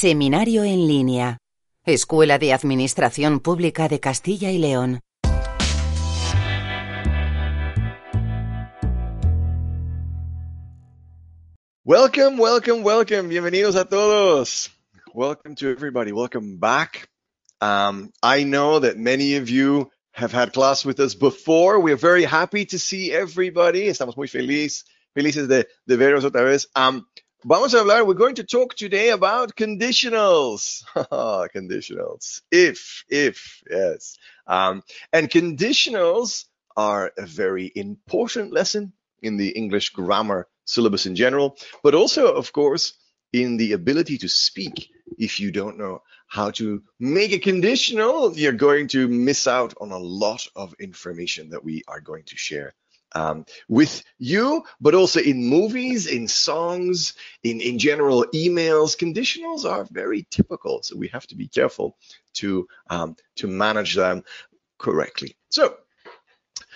Seminario en línea. Escuela de Administración Pública de Castilla y León. Welcome, welcome, welcome. Bienvenidos a todos. Welcome to everybody. Welcome back. Um, I know that many of you have had class with us before. We're very happy to see everybody. Estamos muy feliz, felices de, de veros otra vez. Um, vamos a hablar, we're going to talk today about conditionals. conditionals. If, if, yes. Um, and conditionals are a very important lesson in the English grammar syllabus in general, but also, of course, in the ability to speak. If you don't know how to make a conditional, you're going to miss out on a lot of information that we are going to share um, with you, but also in movies, in songs, in, in general emails. Conditionals are very typical, so we have to be careful to um, to manage them correctly. So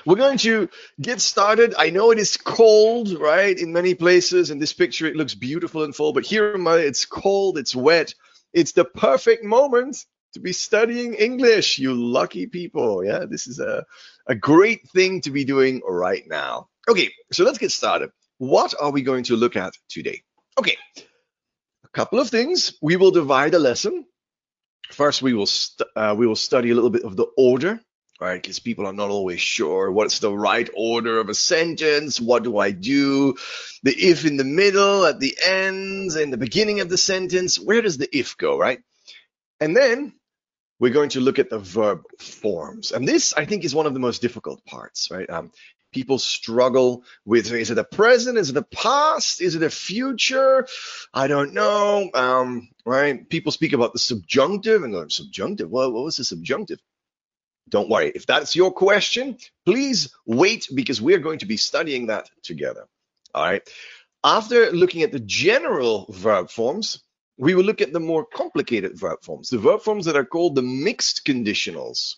we're going to get started. I know it is cold, right? In many places. In this picture, it looks beautiful and full, but here it's cold, it's wet. It's the perfect moment to be studying English, you lucky people. Yeah, this is a, a great thing to be doing right now. Okay, so let's get started. What are we going to look at today? Okay, a couple of things. We will divide a lesson. First, we will uh, we will study a little bit of the order right? Because people are not always sure what's the right order of a sentence. What do I do? The if in the middle, at the end, in the beginning of the sentence. Where does the if go, right? And then we're going to look at the verb forms. And this, I think, is one of the most difficult parts, right? Um, people struggle with is it the present is it the past is it a future i don't know um, right people speak about the subjunctive and the subjunctive well what was the subjunctive don't worry. If that's your question, please wait because we're going to be studying that together. All right. After looking at the general verb forms, we will look at the more complicated verb forms, the verb forms that are called the mixed conditionals.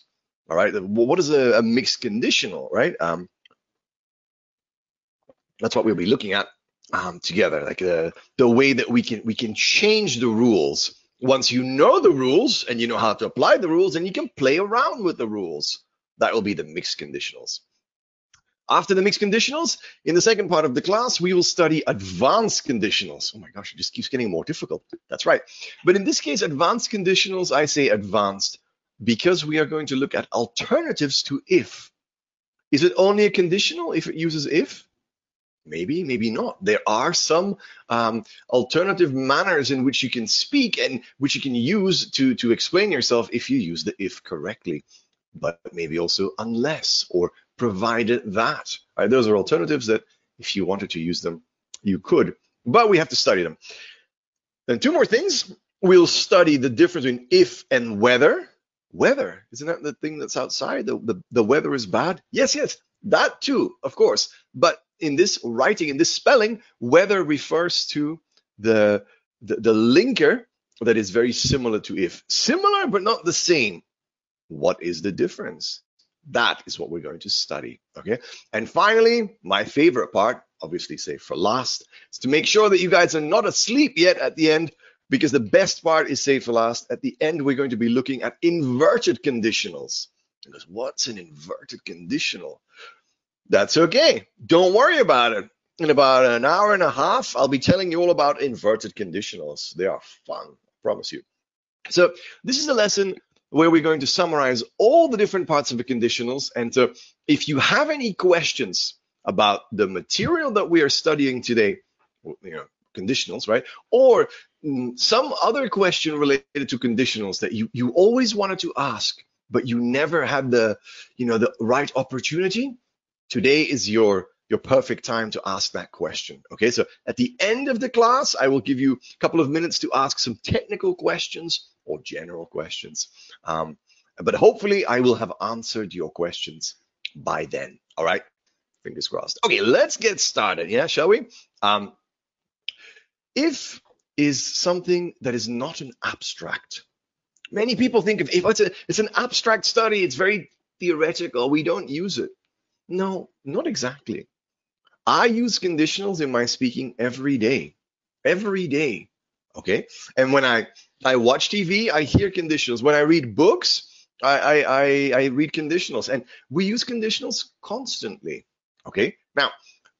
All right. What is a, a mixed conditional, right? Um, that's what we'll be looking at um, together, like uh, the way that we can we can change the rules once you know the rules and you know how to apply the rules, and you can play around with the rules. That will be the mixed conditionals. After the mixed conditionals, in the second part of the class, we will study advanced conditionals. Oh my gosh, it just keeps getting more difficult. That's right. But in this case, advanced conditionals, I say advanced because we are going to look at alternatives to if. Is it only a conditional if it uses if? Maybe, maybe not. There are some um, alternative manners in which you can speak and which you can use to, to explain yourself if you use the if correctly. But maybe also unless or provided that. Right? Those are alternatives that if you wanted to use them, you could. But we have to study them. Then two more things. We'll study the difference between if and whether. Weather, isn't that the thing that's outside? The, the, the weather is bad? Yes, yes, that too, of course. But in this writing, in this spelling, whether refers to the, the, the linker that is very similar to if. Similar, but not the same. What is the difference? That is what we're going to study. Okay. And finally, my favorite part, obviously save for last, is to make sure that you guys are not asleep yet at the end, because the best part is saved for last. At the end, we're going to be looking at inverted conditionals. Because what's an inverted conditional? That's okay. Don't worry about it. In about an hour and a half, I'll be telling you all about inverted conditionals. They are fun, I promise you. So this is a lesson where we're going to summarize all the different parts of the conditionals. And so if you have any questions about the material that we are studying today, you know, conditionals, right? Or mm, some other question related to conditionals that you, you always wanted to ask, but you never had the, you know, the right opportunity, today is your your perfect time to ask that question. Okay, so at the end of the class, I will give you a couple of minutes to ask some technical questions or general questions. Um, but hopefully, I will have answered your questions by then. All right, fingers crossed. Okay, let's get started. Yeah, shall we? Um, if is something that is not an abstract. Many people think of if it's, a, it's an abstract study, it's very theoretical. We don't use it. No, not exactly. I use conditionals in my speaking every day. Every day. Okay. And when I, I watch TV, I hear conditionals. When I read books, I, I, I, read conditionals and we use conditionals constantly. Okay. Now,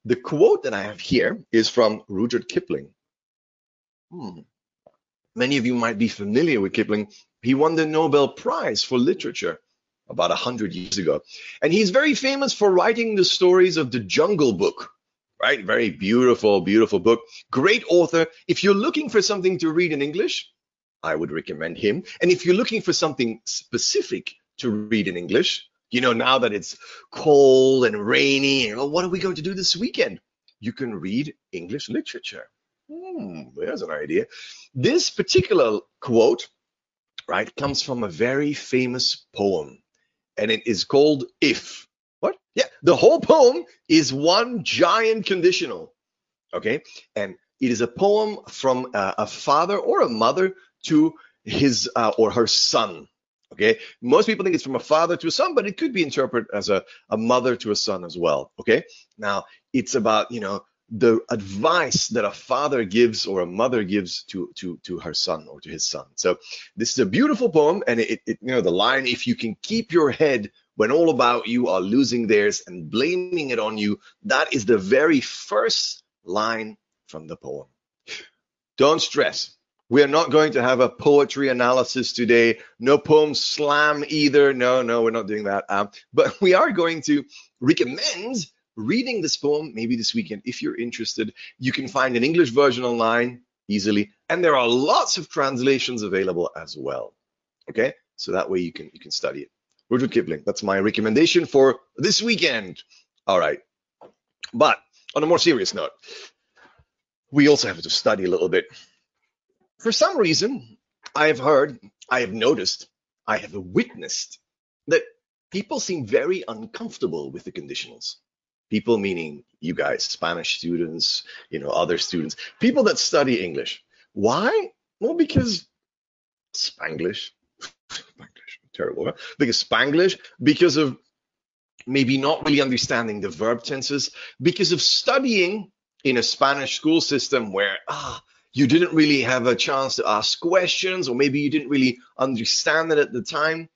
the quote that I have here is from Rudyard Kipling. Hmm. Many of you might be familiar with Kipling. He won the Nobel Prize for Literature about 100 years ago. And he's very famous for writing the stories of the Jungle Book, right? Very beautiful, beautiful book. Great author. If you're looking for something to read in English, I would recommend him. And if you're looking for something specific to read in English, you know, now that it's cold and rainy, well, what are we going to do this weekend? You can read English literature. Hmm, there's an idea. This particular quote, right, comes from a very famous poem, and it is called If. What? Yeah, the whole poem is one giant conditional. Okay, and it is a poem from uh, a father or a mother to his uh, or her son. Okay, most people think it's from a father to a son, but it could be interpreted as a, a mother to a son as well. Okay, now it's about you know the advice that a father gives or a mother gives to to to her son or to his son. So this is a beautiful poem, and it, it you know the line, if you can keep your head when all about you are losing theirs and blaming it on you, that is the very first line from the poem. Don't stress. We are not going to have a poetry analysis today. No poem slam either. No, no, we're not doing that. Um, but we are going to recommend reading this poem maybe this weekend if you're interested. You can find an English version online easily, and there are lots of translations available as well. Okay, so that way you can you can study it. Rudyard Kipling. That's my recommendation for this weekend. All right, but on a more serious note, we also have to study a little bit for some reason, I have heard, I have noticed, I have witnessed that people seem very uncomfortable with the conditionals. People meaning you guys, Spanish students, you know, other students, people that study English. Why? Well, because Spanglish, Spanglish, terrible, huh? because Spanglish, because of maybe not really understanding the verb tenses, because of studying in a Spanish school system where ah, you didn't really have a chance to ask questions, or maybe you didn't really understand it at the time,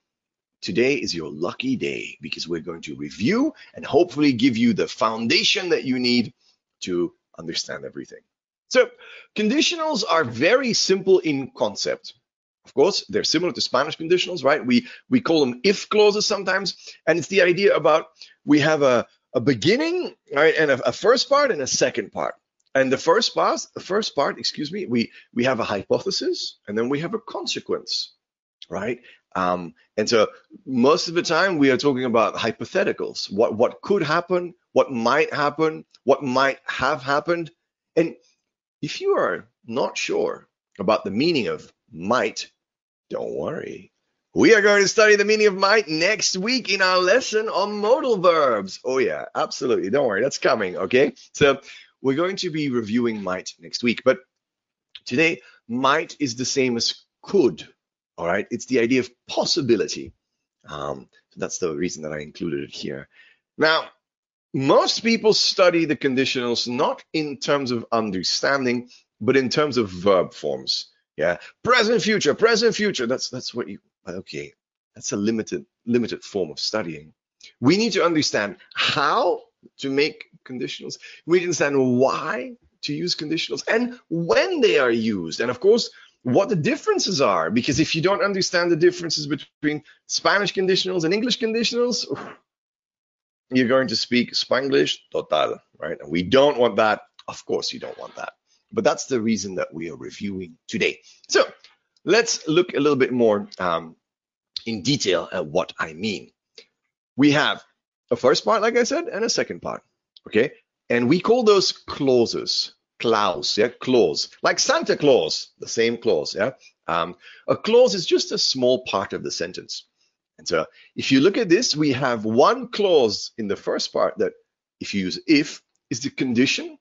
today is your lucky day because we're going to review and hopefully give you the foundation that you need to understand everything. So, conditionals are very simple in concept. Of course, they're similar to Spanish conditionals, right? We we call them if clauses sometimes, and it's the idea about we have a, a beginning, right, and a, a first part and a second part. And the first part, the first part, excuse me, we we have a hypothesis and then we have a consequence, right? Um, and so most of the time we are talking about hypotheticals, what what could happen, what might happen, what might have happened. And if you are not sure about the meaning of might, don't worry. We are going to study the meaning of might next week in our lesson on modal verbs. Oh yeah, absolutely. Don't worry, that's coming. Okay. So we're going to be reviewing might next week, but today might is the same as could. All right, it's the idea of possibility. Um, so that's the reason that I included it here. Now, most people study the conditionals not in terms of understanding, but in terms of verb forms. Yeah, present, future, present, future. That's that's what you. Okay, that's a limited limited form of studying. We need to understand how to make conditionals. We understand why to use conditionals and when they are used. And of course, what the differences are. Because if you don't understand the differences between Spanish conditionals and English conditionals, you're going to speak Spanglish total, right? And we don't want that. Of course, you don't want that. But that's the reason that we are reviewing today. So let's look a little bit more um, in detail at what I mean. We have a first part, like I said, and a second part. Okay. And we call those clauses. Clause, yeah, clause, like Santa Claus, the same clause, yeah. Um, a clause is just a small part of the sentence. And so if you look at this, we have one clause in the first part that if you use if is the condition.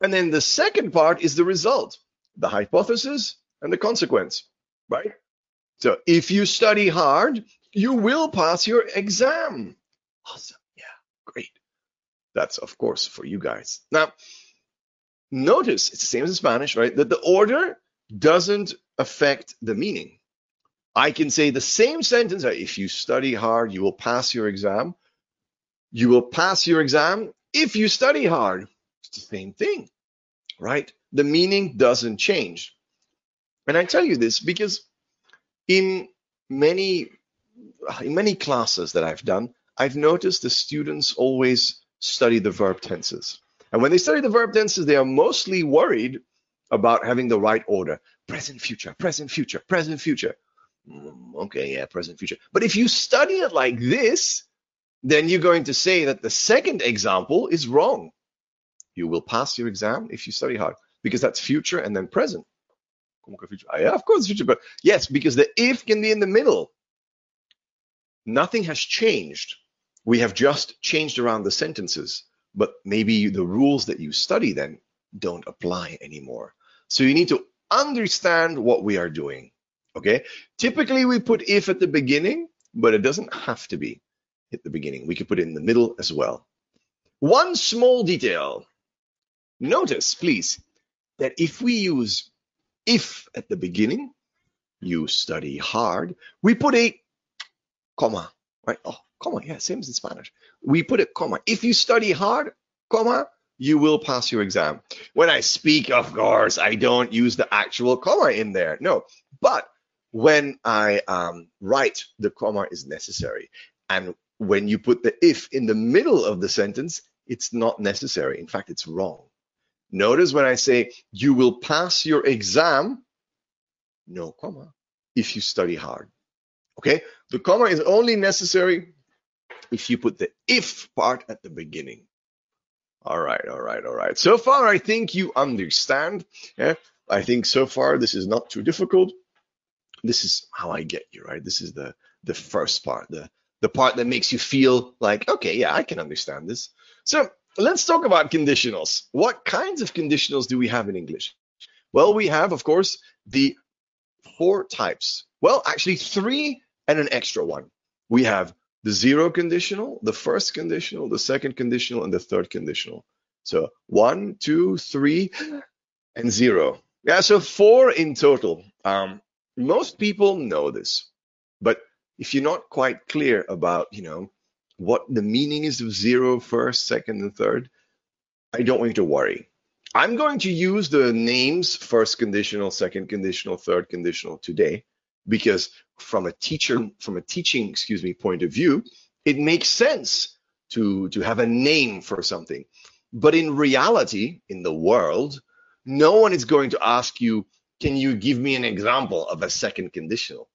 And then the second part is the result, the hypothesis and the consequence, right? So if you study hard, you will pass your exam. Awesome. Yeah, great. That's, of course, for you guys. Now, notice it's the same as in Spanish, right? That the order doesn't affect the meaning. I can say the same sentence, if you study hard, you will pass your exam. You will pass your exam if you study hard. It's the same thing, right? The meaning doesn't change. And I tell you this because in many in many classes that I've done, I've noticed the students always study the verb tenses. And when they study the verb tenses, they are mostly worried about having the right order. Present, future, present, future, present, future. Mm, okay, yeah, present, future. But if you study it like this, then you're going to say that the second example is wrong. You will pass your exam if you study hard because that's future and then present. Ah, yeah, of course, future, but yes, because the if can be in the middle. Nothing has changed. We have just changed around the sentences, but maybe the rules that you study then don't apply anymore. So you need to understand what we are doing. Okay. Typically, we put if at the beginning, but it doesn't have to be at the beginning. We could put it in the middle as well. One small detail. Notice, please, that if we use if at the beginning, you study hard, we put a comma, right? Oh, comma, yeah, same as in Spanish. We put a comma. If you study hard, comma, you will pass your exam. When I speak, of course, I don't use the actual comma in there. No, but when I um, write, the comma is necessary. And when you put the if in the middle of the sentence, it's not necessary. In fact, it's wrong. Notice when I say you will pass your exam, no comma, if you study hard. Okay, the comma is only necessary if you put the if part at the beginning. All right, all right, all right. So far, I think you understand. Yeah, I think so far this is not too difficult. This is how I get you, right? This is the the first part, the the part that makes you feel like, okay, yeah, I can understand this. So let's talk about conditionals. What kinds of conditionals do we have in English? Well, we have, of course, the four types. Well, actually, three and an extra one. We have the zero conditional, the first conditional, the second conditional, and the third conditional. So one, two, three, and zero. Yeah, so four in total. Um, most people know this, but if you're not quite clear about, you know, what the meaning is of zero, first, second, and third, I don't want you to worry. I'm going to use the names first conditional, second conditional, third conditional today because from a teacher, from a teaching, excuse me, point of view, it makes sense to, to have a name for something. But in reality, in the world, no one is going to ask you, can you give me an example of a second conditional,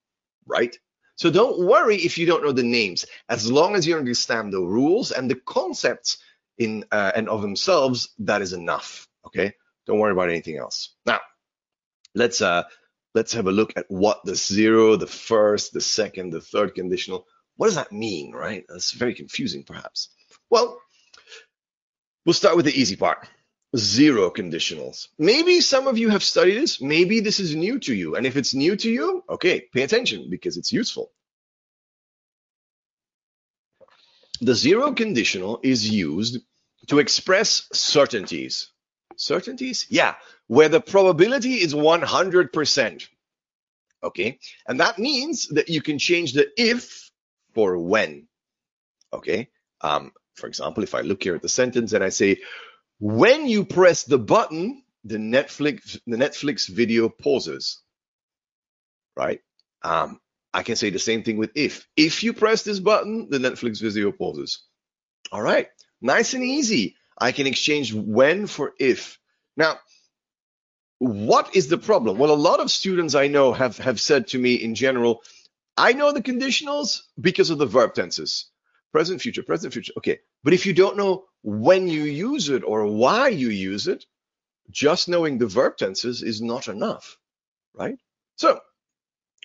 right? So don't worry if you don't know the names, as long as you understand the rules and the concepts in uh, and of themselves, that is enough. Okay, don't worry about anything else. Now, let's uh, let's have a look at what the zero, the first, the second, the third conditional. What does that mean, right? That's very confusing, perhaps. Well, we'll start with the easy part zero conditionals. Maybe some of you have studied this. Maybe this is new to you. And if it's new to you, okay, pay attention because it's useful. The zero conditional is used to express certainties. Certainties? Yeah, where the probability is 100%. Okay, and that means that you can change the if for when. Okay, um, for example, if I look here at the sentence and I say, when you press the button, the Netflix the Netflix video pauses. Right? Um, I can say the same thing with if. If you press this button, the Netflix video pauses. All right, nice and easy. I can exchange when for if. Now, what is the problem? Well, a lot of students I know have, have said to me in general, I know the conditionals because of the verb tenses. Present, future, present, future. Okay. But if you don't know when you use it or why you use it, just knowing the verb tenses is not enough, right? So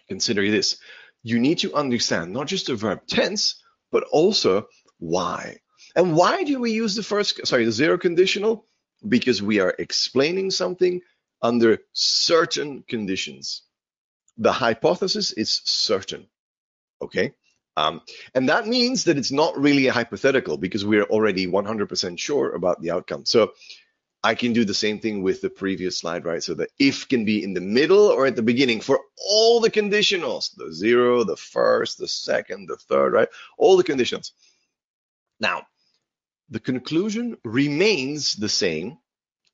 consider this. You need to understand not just the verb tense, but also why. And why do we use the first, sorry, the zero conditional? Because we are explaining something under certain conditions. The hypothesis is certain, okay? Um, and that means that it's not really a hypothetical because we're already 100% sure about the outcome. So I can do the same thing with the previous slide, right? So the if can be in the middle or at the beginning for all the conditionals, the zero, the first, the second, the third, right? All the conditions. Now, the conclusion remains the same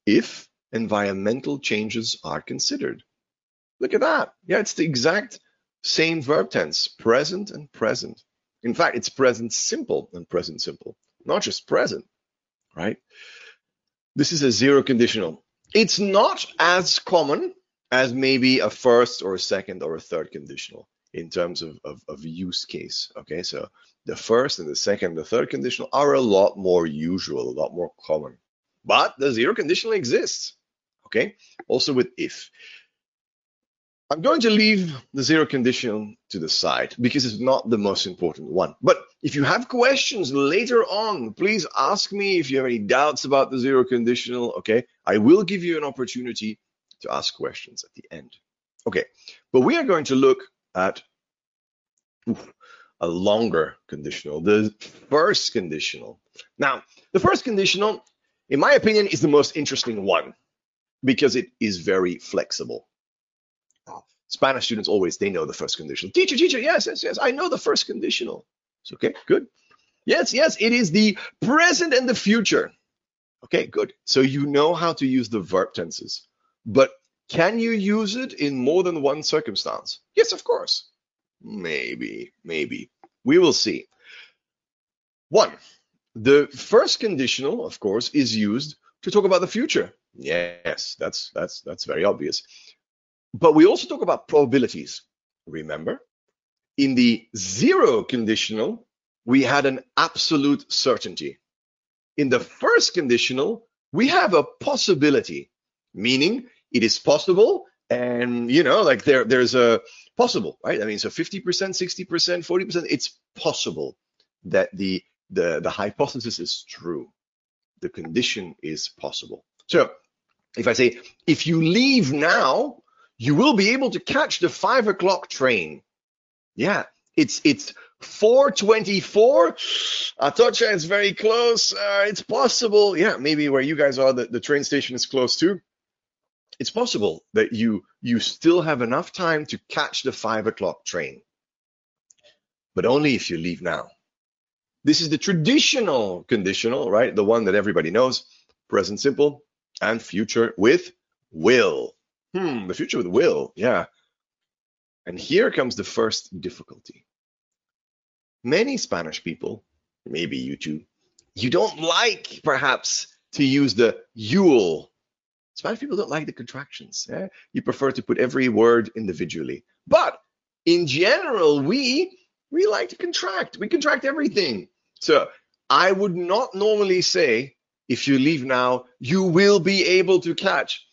if environmental changes are considered. Look at that. Yeah, it's the exact same verb tense, present and present. In fact, it's present simple and present simple, not just present, right? This is a zero conditional. It's not as common as maybe a first or a second or a third conditional in terms of, of, of use case. Okay, so the first and the second, the third conditional are a lot more usual, a lot more common. But the zero conditional exists. Okay, also with if. I'm going to leave the zero conditional to the side because it's not the most important one. But if you have questions later on, please ask me if you have any doubts about the zero conditional. Okay, I will give you an opportunity to ask questions at the end. Okay, but we are going to look at oof, a longer conditional, the first conditional. Now, the first conditional, in my opinion, is the most interesting one because it is very flexible. Spanish students always, they know the first conditional. Teacher, teacher, yes, yes, yes, I know the first conditional. It's okay, good. Yes, yes, it is the present and the future. Okay, good. So you know how to use the verb tenses. But can you use it in more than one circumstance? Yes, of course. Maybe, maybe. We will see. One, the first conditional, of course, is used to talk about the future. Yes, that's that's that's very obvious. But we also talk about probabilities. Remember, in the zero conditional, we had an absolute certainty. In the first conditional, we have a possibility, meaning it is possible and you know like there there's a possible right i mean so 50% 60% 40% it's possible that the the the hypothesis is true the condition is possible so if i say if you leave now you will be able to catch the five o'clock train. Yeah, it's it's 424. Atocha is very close. Uh, it's possible. Yeah, maybe where you guys are, the, the train station is close too. It's possible that you you still have enough time to catch the five o'clock train, but only if you leave now. This is the traditional conditional, right? The one that everybody knows, present simple and future with will. Hmm, the future with will, yeah. And here comes the first difficulty. Many Spanish people, maybe you too, you don't like perhaps to use the you'll. Spanish people don't like the contractions. Yeah? You prefer to put every word individually. But in general, we we like to contract. We contract everything. So I would not normally say, if you leave now, you will be able to catch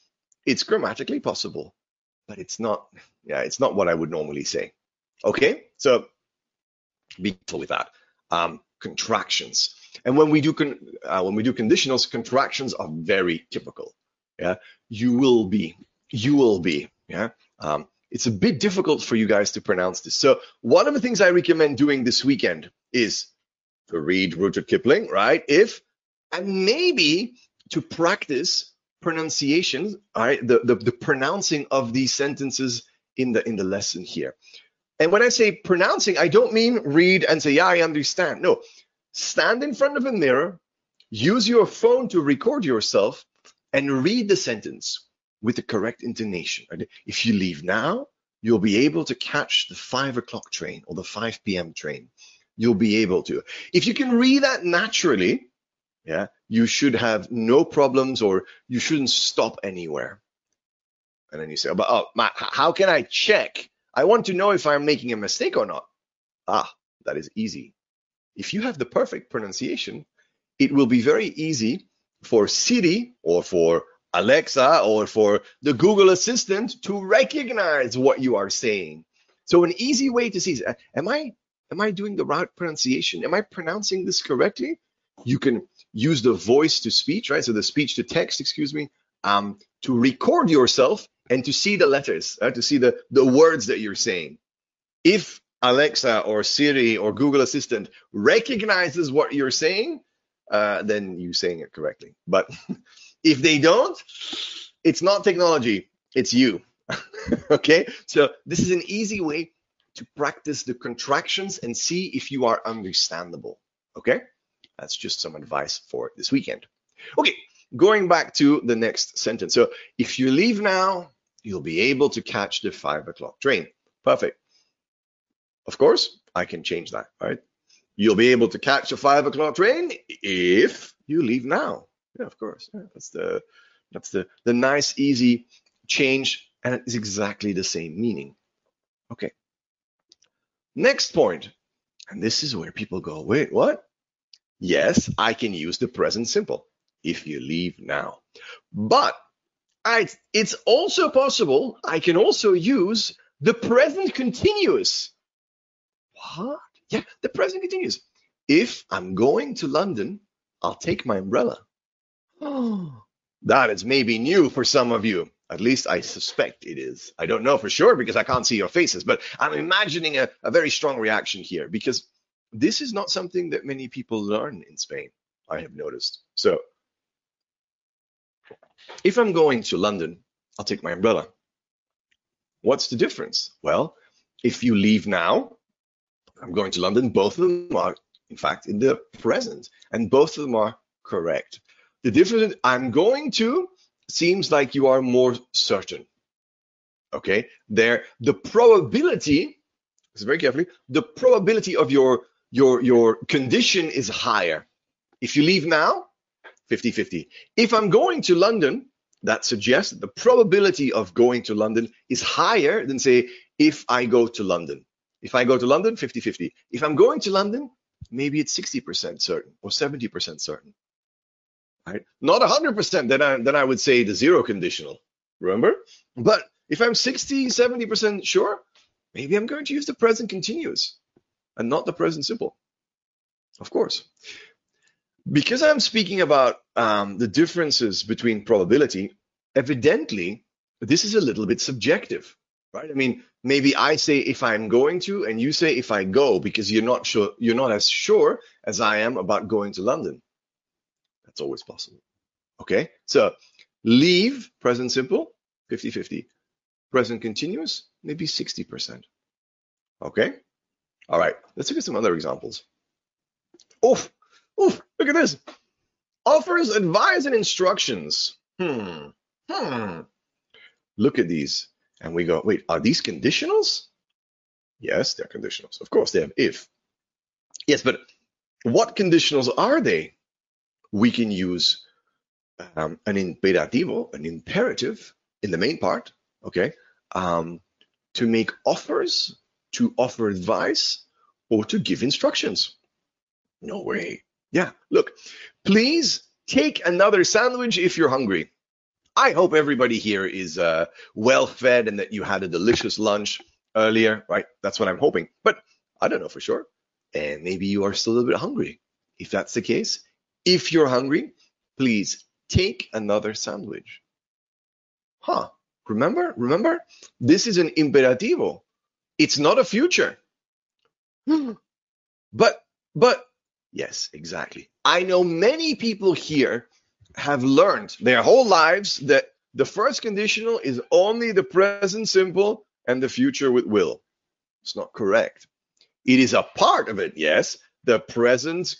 it's grammatically possible, but it's not, yeah, it's not what I would normally say. Okay, so be careful with that. Um, contractions. And when we do con- uh, when we do conditionals, contractions are very typical. Yeah, you will be, you will be. Yeah, um, it's a bit difficult for you guys to pronounce this. So one of the things I recommend doing this weekend is to read Rudyard Kipling, right? If and maybe to practice pronunciation, all right, the, the, the pronouncing of these sentences in the in the lesson here. And when I say pronouncing, I don't mean read and say, yeah, I understand. No, stand in front of a mirror, use your phone to record yourself, and read the sentence with the correct intonation. If you leave now, you'll be able to catch the five o'clock train or the 5 p.m. train. You'll be able to. If you can read that naturally, yeah, you should have no problems or you shouldn't stop anywhere. And then you say, but oh, Matt, how can I check? I want to know if I'm making a mistake or not. Ah, that is easy. If you have the perfect pronunciation, it will be very easy for Siri or for Alexa or for the Google Assistant to recognize what you are saying. So an easy way to see is, am I am I doing the right pronunciation? Am I pronouncing this correctly? You can use the voice to speech, right? So the speech to text, excuse me, um, to record yourself and to see the letters, uh, to see the, the words that you're saying. If Alexa or Siri or Google Assistant recognizes what you're saying, uh, then you're saying it correctly. But If they don't, it's not technology, it's you. okay, so this is an easy way to practice the contractions and see if you are understandable. Okay, that's just some advice for this weekend. Okay, going back to the next sentence. So if you leave now, you'll be able to catch the five o'clock train. Perfect. Of course, I can change that, right? You'll be able to catch a five o'clock train if you leave now. Yeah, of course. Yeah, that's the that's the the nice, easy change, and it's exactly the same meaning. Okay. Next point, and this is where people go, wait, what? Yes, I can use the present simple if you leave now. But I, it's also possible I can also use the present continuous. What? Yeah, the present continuous. If I'm going to London, I'll take my umbrella. Oh, that is maybe new for some of you. At least I suspect it is. I don't know for sure because I can't see your faces, but I'm imagining a, a very strong reaction here because this is not something that many people learn in Spain, I have noticed. So if I'm going to London, I'll take my umbrella. What's the difference? Well, if you leave now, I'm going to London, both of them are, in fact, in the present, and both of them are correct. The difference I'm going to seems like you are more certain. Okay, there the probability, very carefully, the probability of your your your condition is higher. If you leave now, 50-50. If I'm going to London, that suggests the probability of going to London is higher than say if I go to London. If I go to London, 50-50. If I'm going to London, maybe it's 60% certain or 70% certain right? Not 100%, then I, then I would say the zero conditional, remember? But if I'm 60, 70% sure, maybe I'm going to use the present continuous and not the present simple. Of course. Because I'm speaking about um, the differences between probability, evidently, this is a little bit subjective, right? I mean, maybe I say if I'm going to, and you say if I go, because you're not sure, you're not as sure as I am about going to London. That's always possible. Okay, so leave, present simple, 50-50. Present continuous, maybe 60%. Okay, all right, let's look at some other examples. Oof, oof, look at this. Offers advice and instructions. Hmm, hmm. Look at these. And we go, wait, are these conditionals? Yes, they're conditionals. Of course, they have if. Yes, but what conditionals are they? We can use um, an imperativo, an imperative in the main part, okay, um, to make offers, to offer advice, or to give instructions. No way. Yeah, look, please take another sandwich if you're hungry. I hope everybody here is uh, well fed and that you had a delicious lunch earlier, right? That's what I'm hoping. But I don't know for sure. And maybe you are still a little bit hungry. If that's the case, if you're hungry, please take another sandwich. Huh. Remember? Remember? This is an imperativo. It's not a future. but, but, yes, exactly. I know many people here have learned their whole lives that the first conditional is only the present simple and the future with will. It's not correct. It is a part of it, yes, the present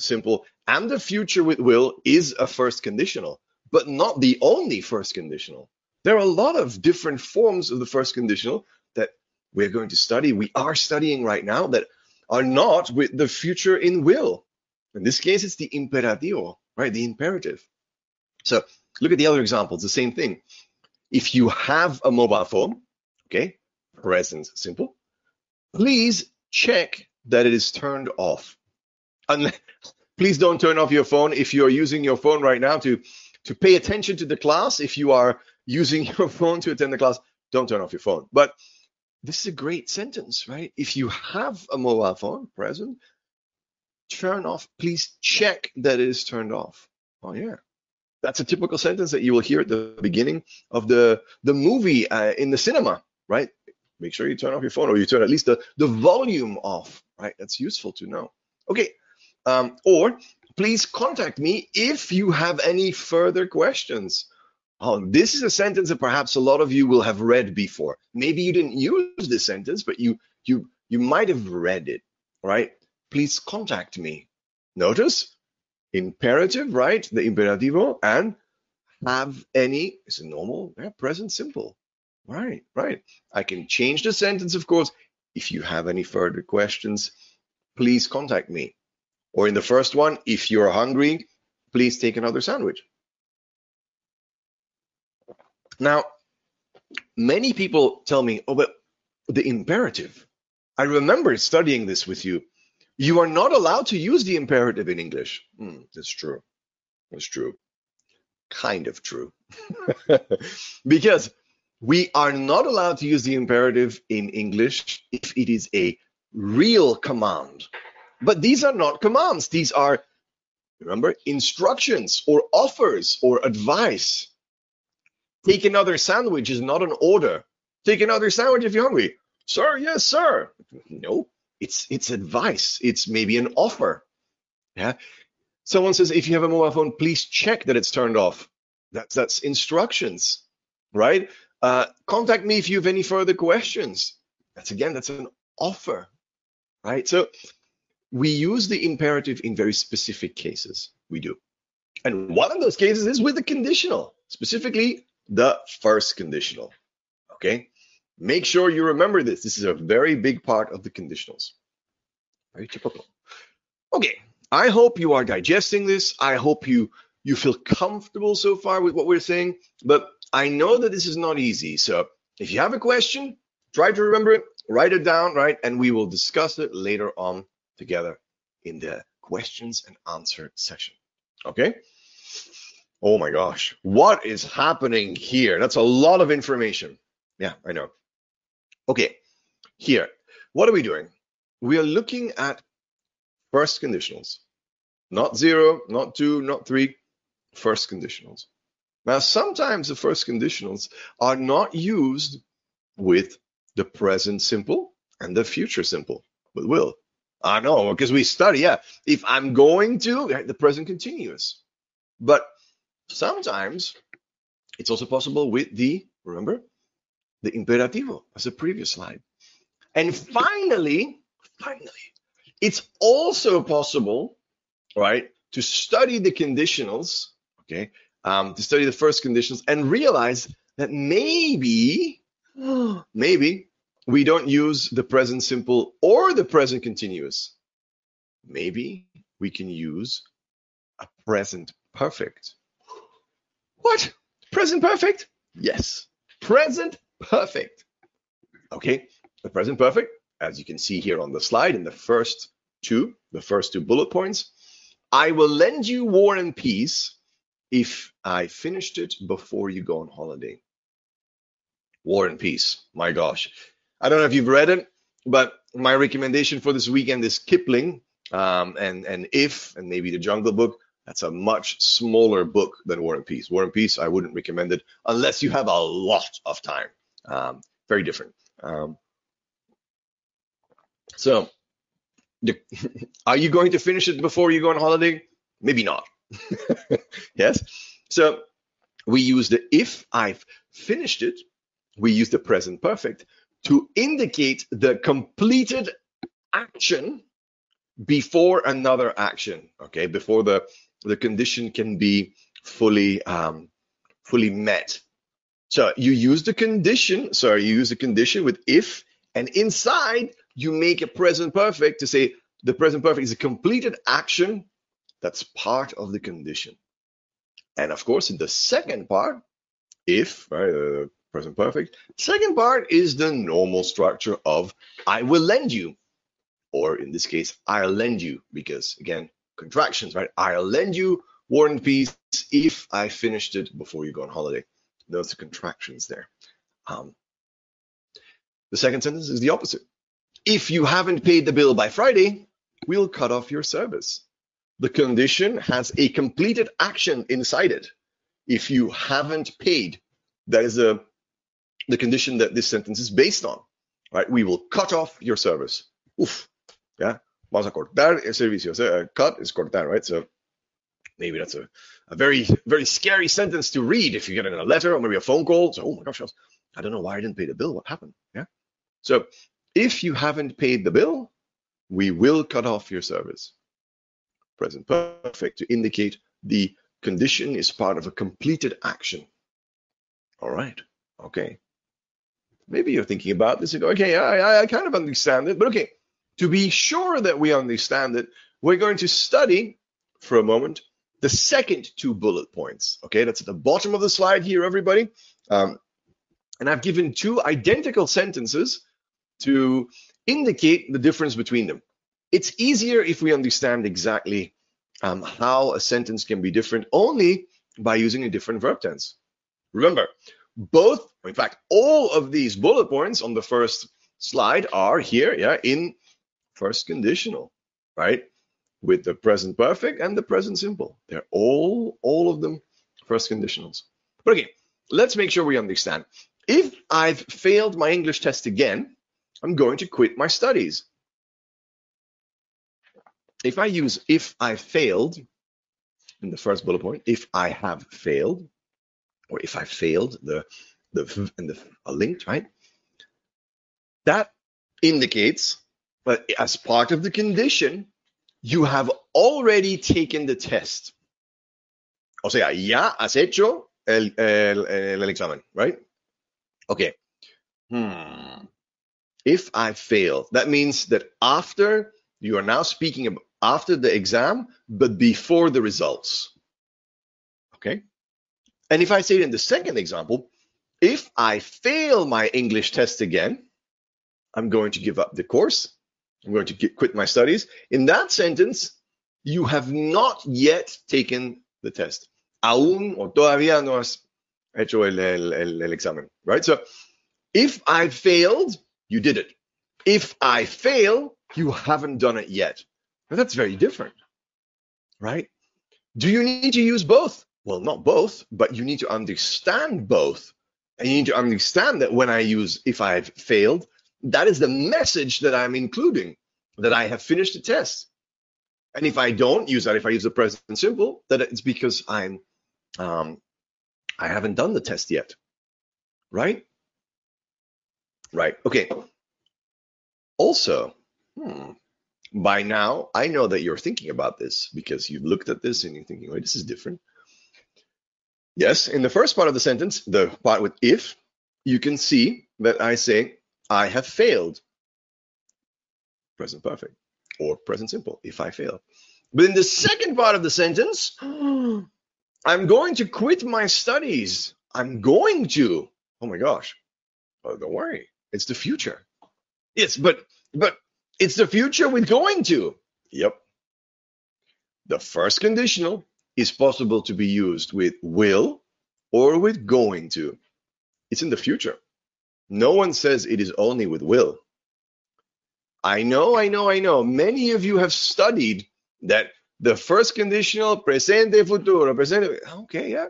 simple and the future with will is a first conditional, but not the only first conditional. There are a lot of different forms of the first conditional that we're going to study. We are studying right now that are not with the future in will. In this case, it's the imperativo, right? The imperative. So look at the other examples, the same thing. If you have a mobile phone, okay, present simple, please check that it is turned off. please don't turn off your phone if you're using your phone right now to to pay attention to the class. If you are using your phone to attend the class, don't turn off your phone. But this is a great sentence, right? If you have a mobile phone present, turn off. Please check that it is turned off. Oh yeah, that's a typical sentence that you will hear at the beginning of the the movie uh, in the cinema, right? Make sure you turn off your phone or you turn at least the the volume off, right? That's useful to know. Okay, um, or please contact me if you have any further questions. Oh, this is a sentence that perhaps a lot of you will have read before. Maybe you didn't use this sentence, but you you you might have read it, right? Please contact me. Notice imperative, right? The imperativo and have any is a normal yeah, present simple. Right, right. I can change the sentence, of course. If you have any further questions, please contact me. Or in the first one, if you're hungry, please take another sandwich. Now, many people tell me, oh, but the imperative. I remember studying this with you. You are not allowed to use the imperative in English. Hmm, that's true. That's true. Kind of true. because we are not allowed to use the imperative in English if it is a real command. But these are not commands. These are, remember, instructions or offers or advice. Take another sandwich is not an order. Take another sandwich if you're hungry. Sir, yes, sir. No, it's it's advice. It's maybe an offer. Yeah. Someone says, if you have a mobile phone, please check that it's turned off. That's that's instructions, right? Uh, contact me if you have any further questions. That's again, that's an offer, right? So we use the imperative in very specific cases. We do. And one of those cases is with the conditional, specifically the first conditional. Okay. Make sure you remember this. This is a very big part of the conditionals. Very typical. Okay. I hope you are digesting this. I hope you you feel comfortable so far with what we're saying. But I know that this is not easy. So if you have a question, try to remember it, write it down, right? And we will discuss it later on together in the questions and answer session. Okay? Oh my gosh, what is happening here? That's a lot of information. Yeah, I know. Okay, here, what are we doing? We are looking at first conditionals, not zero, not two, not three, first conditionals. Now, sometimes the first conditionals are not used with the present simple and the future simple, but will. I know because we study, yeah. If I'm going to, the present continuous. But sometimes it's also possible with the, remember, the imperativo as a previous slide. And finally, finally, it's also possible, right, to study the conditionals, okay, um, to study the first conditions and realize that maybe, maybe we don't use the present simple or the present continuous. Maybe we can use a present perfect. What? Present perfect? Yes. Present perfect. Okay. The present perfect, as you can see here on the slide in the first two, the first two bullet points. I will lend you war and peace if I finished it before you go on holiday. War and Peace. My gosh. I don't know if you've read it, but my recommendation for this weekend is Kipling um, and, and If, and maybe The Jungle Book. That's a much smaller book than War and Peace. War and Peace, I wouldn't recommend it unless you have a lot of time. Um, very different. Um, so, the, are you going to finish it before you go on holiday? Maybe not. yes. So we use the if I've finished it, we use the present perfect to indicate the completed action before another action. Okay, before the the condition can be fully um, fully met. So you use the condition. Sorry, you use the condition with if, and inside you make a present perfect to say the present perfect is a completed action that's part of the condition. And of course, in the second part, if, right, uh, present perfect, second part is the normal structure of I will lend you, or in this case, I'll lend you, because again, contractions, right? I'll lend you War and Peace if I finished it before you go on holiday. Those are contractions there. Um, the second sentence is the opposite. If you haven't paid the bill by Friday, we'll cut off your service the condition has a completed action inside it. If you haven't paid, that is a, the condition that this sentence is based on, right? We will cut off your service. Uf, yeah. Vamos a cortar el servicio. So, uh, cut is cortar, right? So maybe that's a, a very, very scary sentence to read if you get in a letter or maybe a phone call. So, oh my gosh, I don't know why I didn't pay the bill. What happened? Yeah. So if you haven't paid the bill, we will cut off your service. Present perfect to indicate the condition is part of a completed action. All right. Okay. Maybe you're thinking about this and go, okay, I, I kind of understand it, but okay, to be sure that we understand it, we're going to study for a moment the second two bullet points. Okay, that's at the bottom of the slide here, everybody. Um, and I've given two identical sentences to indicate the difference between them. It's easier if we understand exactly um, how a sentence can be different only by using a different verb tense. Remember, both, in fact, all of these bullet points on the first slide are here, yeah, in first conditional, right? With the present perfect and the present simple. They're all, all of them first conditionals. But okay, let's make sure we understand. If I've failed my English test again, I'm going to quit my studies. If I use if I failed in the first bullet point, if I have failed, or if I failed, the the and the a linked, right? That indicates that as part of the condition, you have already taken the test. O sea, ya has hecho el, el, el, el examen, right? Okay. Hmm. If I fail, that means that after you are now speaking about after the exam, but before the results. Okay. And if I say it in the second example, if I fail my English test again, I'm going to give up the course. I'm going to quit my studies. In that sentence, you have not yet taken the test. Aún o todavía no has hecho el, el, el, el examen, right? So if I failed, you did it. If I fail, you haven't done it yet. Now that's very different, right? Do you need to use both? Well, not both, but you need to understand both. And you need to understand that when I use if I've failed, that is the message that I'm including, that I have finished the test. And if I don't use that, if I use the present simple, that it's because I'm um, I haven't done the test yet. Right? Right. Okay. Also, hmm, by now, I know that you're thinking about this because you've looked at this and you're thinking, wait, this is different. Yes, in the first part of the sentence, the part with if, you can see that I say, I have failed. Present perfect or present simple, if I fail. But in the second part of the sentence, I'm going to quit my studies. I'm going to. Oh my gosh. Oh, don't worry. It's the future. Yes, but but it's the future with going to. Yep. The first conditional is possible to be used with will or with going to. It's in the future. No one says it is only with will. I know, I know, I know. Many of you have studied that the first conditional, presente, futuro, presente. Okay, yeah.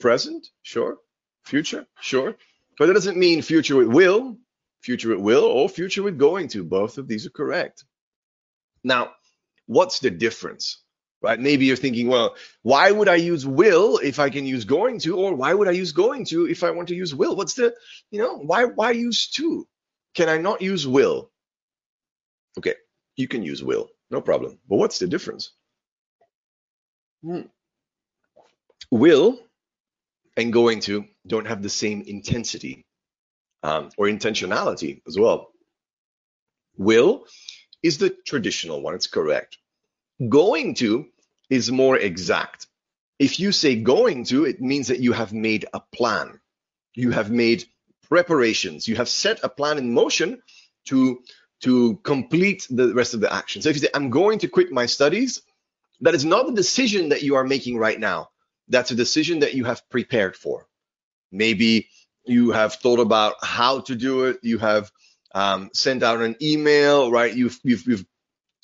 Present, sure. Future, sure. But that doesn't mean future with will, future with will, or future with going to. Both of these are correct. Now, what's the difference? Right? Maybe you're thinking, well, why would I use will if I can use going to, or why would I use going to if I want to use will? What's the, you know, why why use to? Can I not use will? Okay, you can use will, no problem. But what's the difference? Hmm. Will and going to don't have the same intensity um, or intentionality as well. Will is the traditional one, it's correct. Going to is more exact. If you say going to, it means that you have made a plan. You have made preparations. You have set a plan in motion to, to complete the rest of the action. So if you say, I'm going to quit my studies, that is not the decision that you are making right now. That's a decision that you have prepared for. Maybe you have thought about how to do it. You have um, sent out an email, right? You've, you've, you've,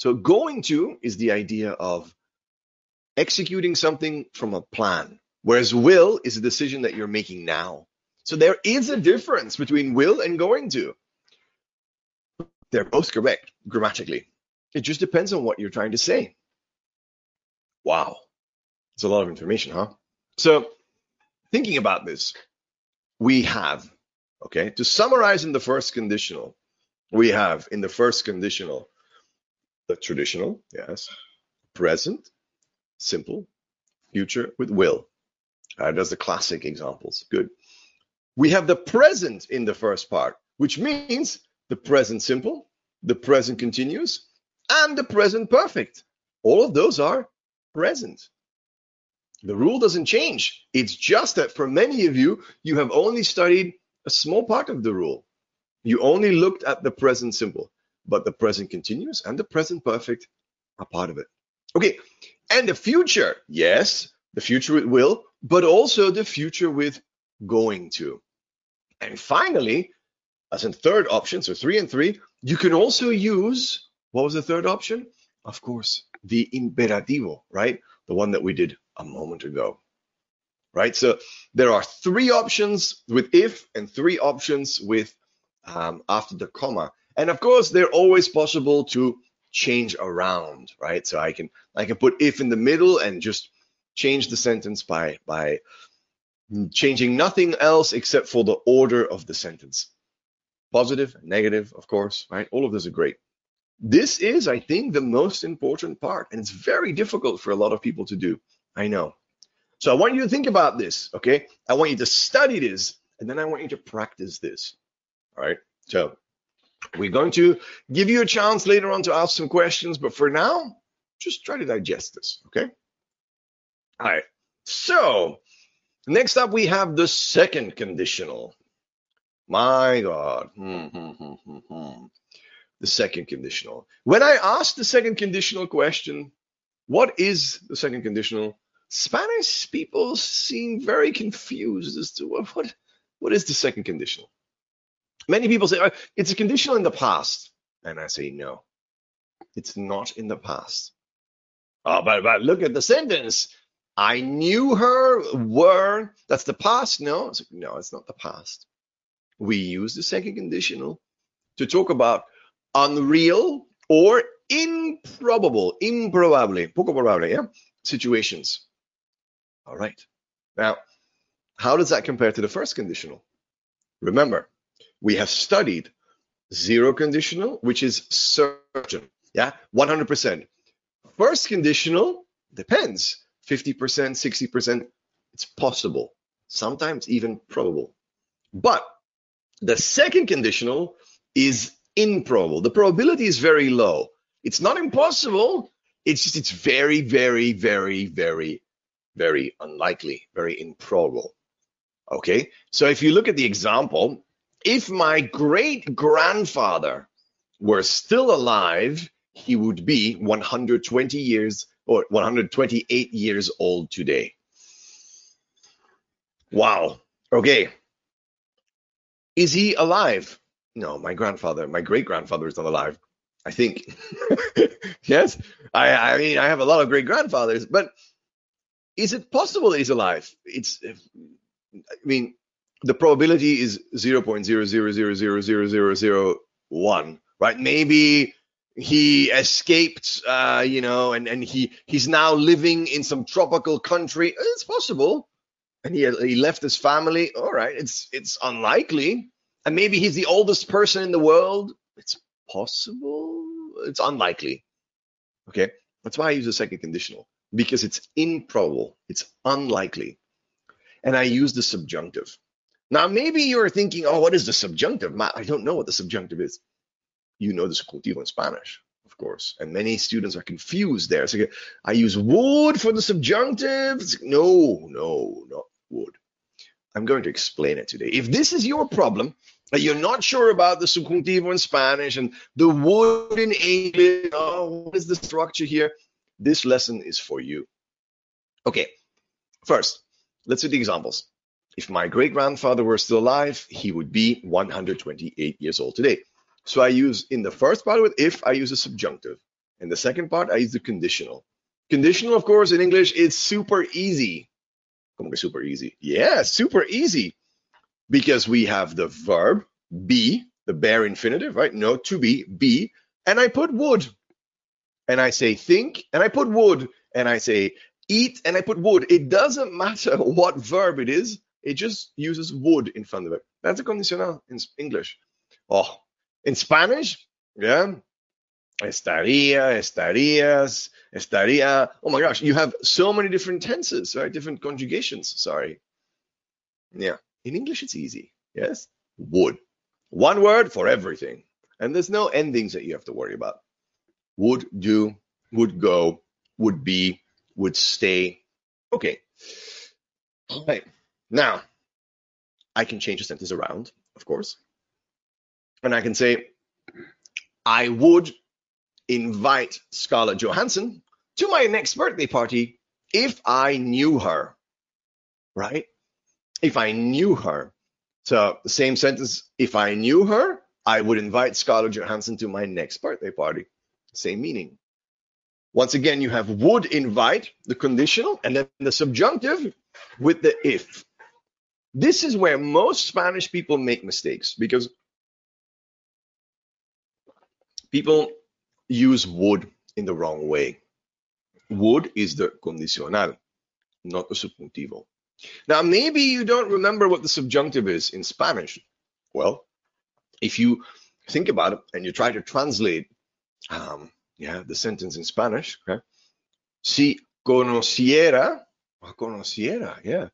so going to is the idea of executing something from a plan, whereas will is a decision that you're making now. So there is a difference between will and going to. They're both correct grammatically. It just depends on what you're trying to say. Wow. It's a lot of information, huh? So, thinking about this, we have, okay, to summarize in the first conditional, we have in the first conditional the traditional, yes, present, simple, future with will. Uh, are the classic examples. Good. We have the present in the first part, which means the present simple, the present continuous, and the present perfect. All of those are present. The rule doesn't change. It's just that for many of you, you have only studied a small part of the rule. You only looked at the present simple, but the present continuous and the present perfect are part of it. Okay, and the future, yes, the future with will, but also the future with going to. And finally, as a third option, so three and three, you can also use, what was the third option? Of course, the imperativo, right? The one that we did a moment ago, right? So there are three options with if and three options with um, after the comma. And of course, they're always possible to change around, right? So I can I can put if in the middle and just change the sentence by by changing nothing else except for the order of the sentence. Positive, negative, of course, right? All of those are great. This is, I think, the most important part, and it's very difficult for a lot of people to do. I know. So I want you to think about this, okay? I want you to study this, and then I want you to practice this. All right. So we're going to give you a chance later on to ask some questions, but for now, just try to digest this, okay? All right. So next up, we have the second conditional. My God. Hmm, hmm, hmm, the second conditional. When I asked the second conditional question, what is the second conditional? Spanish people seem very confused as to what, what, what is the second conditional. Many people say, oh, it's a conditional in the past. And I say, no, it's not in the past. Oh, but, but look at the sentence. I knew her, were, that's the past. No, it's, no, it's not the past. We use the second conditional to talk about unreal or improbable, improbable, poco probable, yeah, situations. All right. Now, how does that compare to the first conditional? Remember, we have studied zero conditional, which is certain. Yeah, 100%. First conditional depends 50%, 60%. It's possible, sometimes even probable. But the second conditional is improbable. The probability is very low. It's not impossible. It's just, it's very, very, very, very, very unlikely, very improbable. Okay. So if you look at the example, if my great grandfather were still alive, he would be 120 years or 128 years old today. Wow. Okay. Is he alive? No, my grandfather, my great grandfather is not alive. I think. yes. I, I mean, I have a lot of great grandfathers, but is it possible he's alive? It's, I mean, the probability is 0.000000001, right? Maybe he escaped, uh, you know, and, and he he's now living in some tropical country. It's possible. And he, he left his family. All right, it's it's unlikely. And maybe he's the oldest person in the world. It's possible. It's unlikely. Okay, that's why I use a second conditional because it's improbable. It's unlikely. And I use the subjunctive. Now, maybe you're thinking, oh, what is the subjunctive? I don't know what the subjunctive is. You know the subjuntivo in Spanish, of course, and many students are confused there. So I use would for the subjunctive. No, no, not would. I'm going to explain it today. If this is your problem, you're not sure about the subjuntivo in Spanish and the would in English, oh, what is the structure here? This lesson is for you. Okay, first, let's see the examples. If my great grandfather were still alive, he would be 128 years old today. So I use in the first part with if, I use a subjunctive. In the second part, I use the conditional. Conditional, of course, in English, is super easy. Como que super easy? Yeah, super easy. Because we have the verb be, the bare infinitive, right? No, to be, be, and I put would. And I say think, and I put would, and I say eat and I put would. It doesn't matter what verb it is. It just uses would in front of it. That's a condicional in English. Oh, in Spanish, yeah. Estaría, estarías, estaría. Oh my gosh, you have so many different tenses, right? Different conjugations. Sorry. Yeah. In English, it's easy. Yes. Would. One word for everything. And there's no endings that you have to worry about. Would do, would go, would be, would stay. Okay. All right. Now, I can change the sentence around, of course. And I can say, I would invite Scarlett Johansson to my next birthday party if I knew her, right? If I knew her. So the same sentence, if I knew her, I would invite Scarlett Johansson to my next birthday party. Same meaning. Once again, you have would invite, the conditional, and then the subjunctive with the if. This is where most Spanish people make mistakes because people use would in the wrong way. Would is the condicional, not the subjuntivo. Now, maybe you don't remember what the subjunctive is in Spanish. Well, if you think about it and you try to translate um, yeah, the sentence in Spanish, okay? Si conociera, conociera, yeah.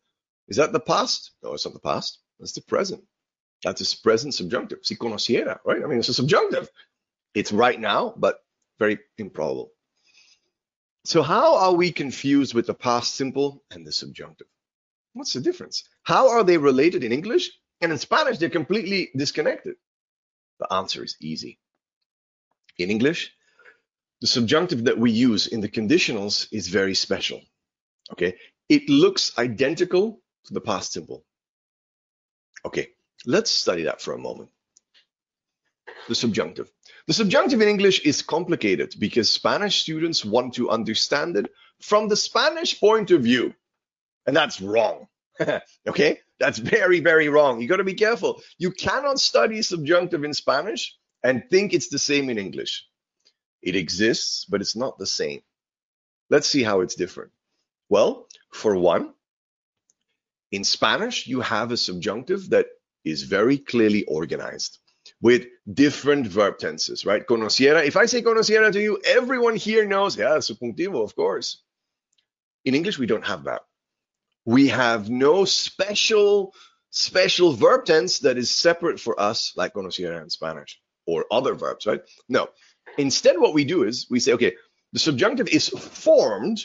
Is that the past? No, it's not the past. That's the present. That's a present subjunctive. Si conociera, right? I mean, it's a subjunctive. It's right now, but very improbable. So how are we confused with the past simple and the subjunctive? What's the difference? How are they related in English? And in Spanish, they're completely disconnected. The answer is easy. In English, the subjunctive that we use in the conditionals is very special. Okay, it looks identical to the past simple. Okay, let's study that for a moment. The subjunctive. The subjunctive in English is complicated because Spanish students want to understand it from the Spanish point of view. And that's wrong. okay? That's very, very wrong. You got to be careful. You cannot study subjunctive in Spanish and think it's the same in English. It exists, but it's not the same. Let's see how it's different. Well, for one, in Spanish, you have a subjunctive that is very clearly organized with different verb tenses, right? Conociera. If I say conociera to you, everyone here knows, yeah, subjuntivo, of course. In English, we don't have that. We have no special special verb tense that is separate for us, like conociera in Spanish or other verbs, right? No. Instead, what we do is we say, okay, the subjunctive is formed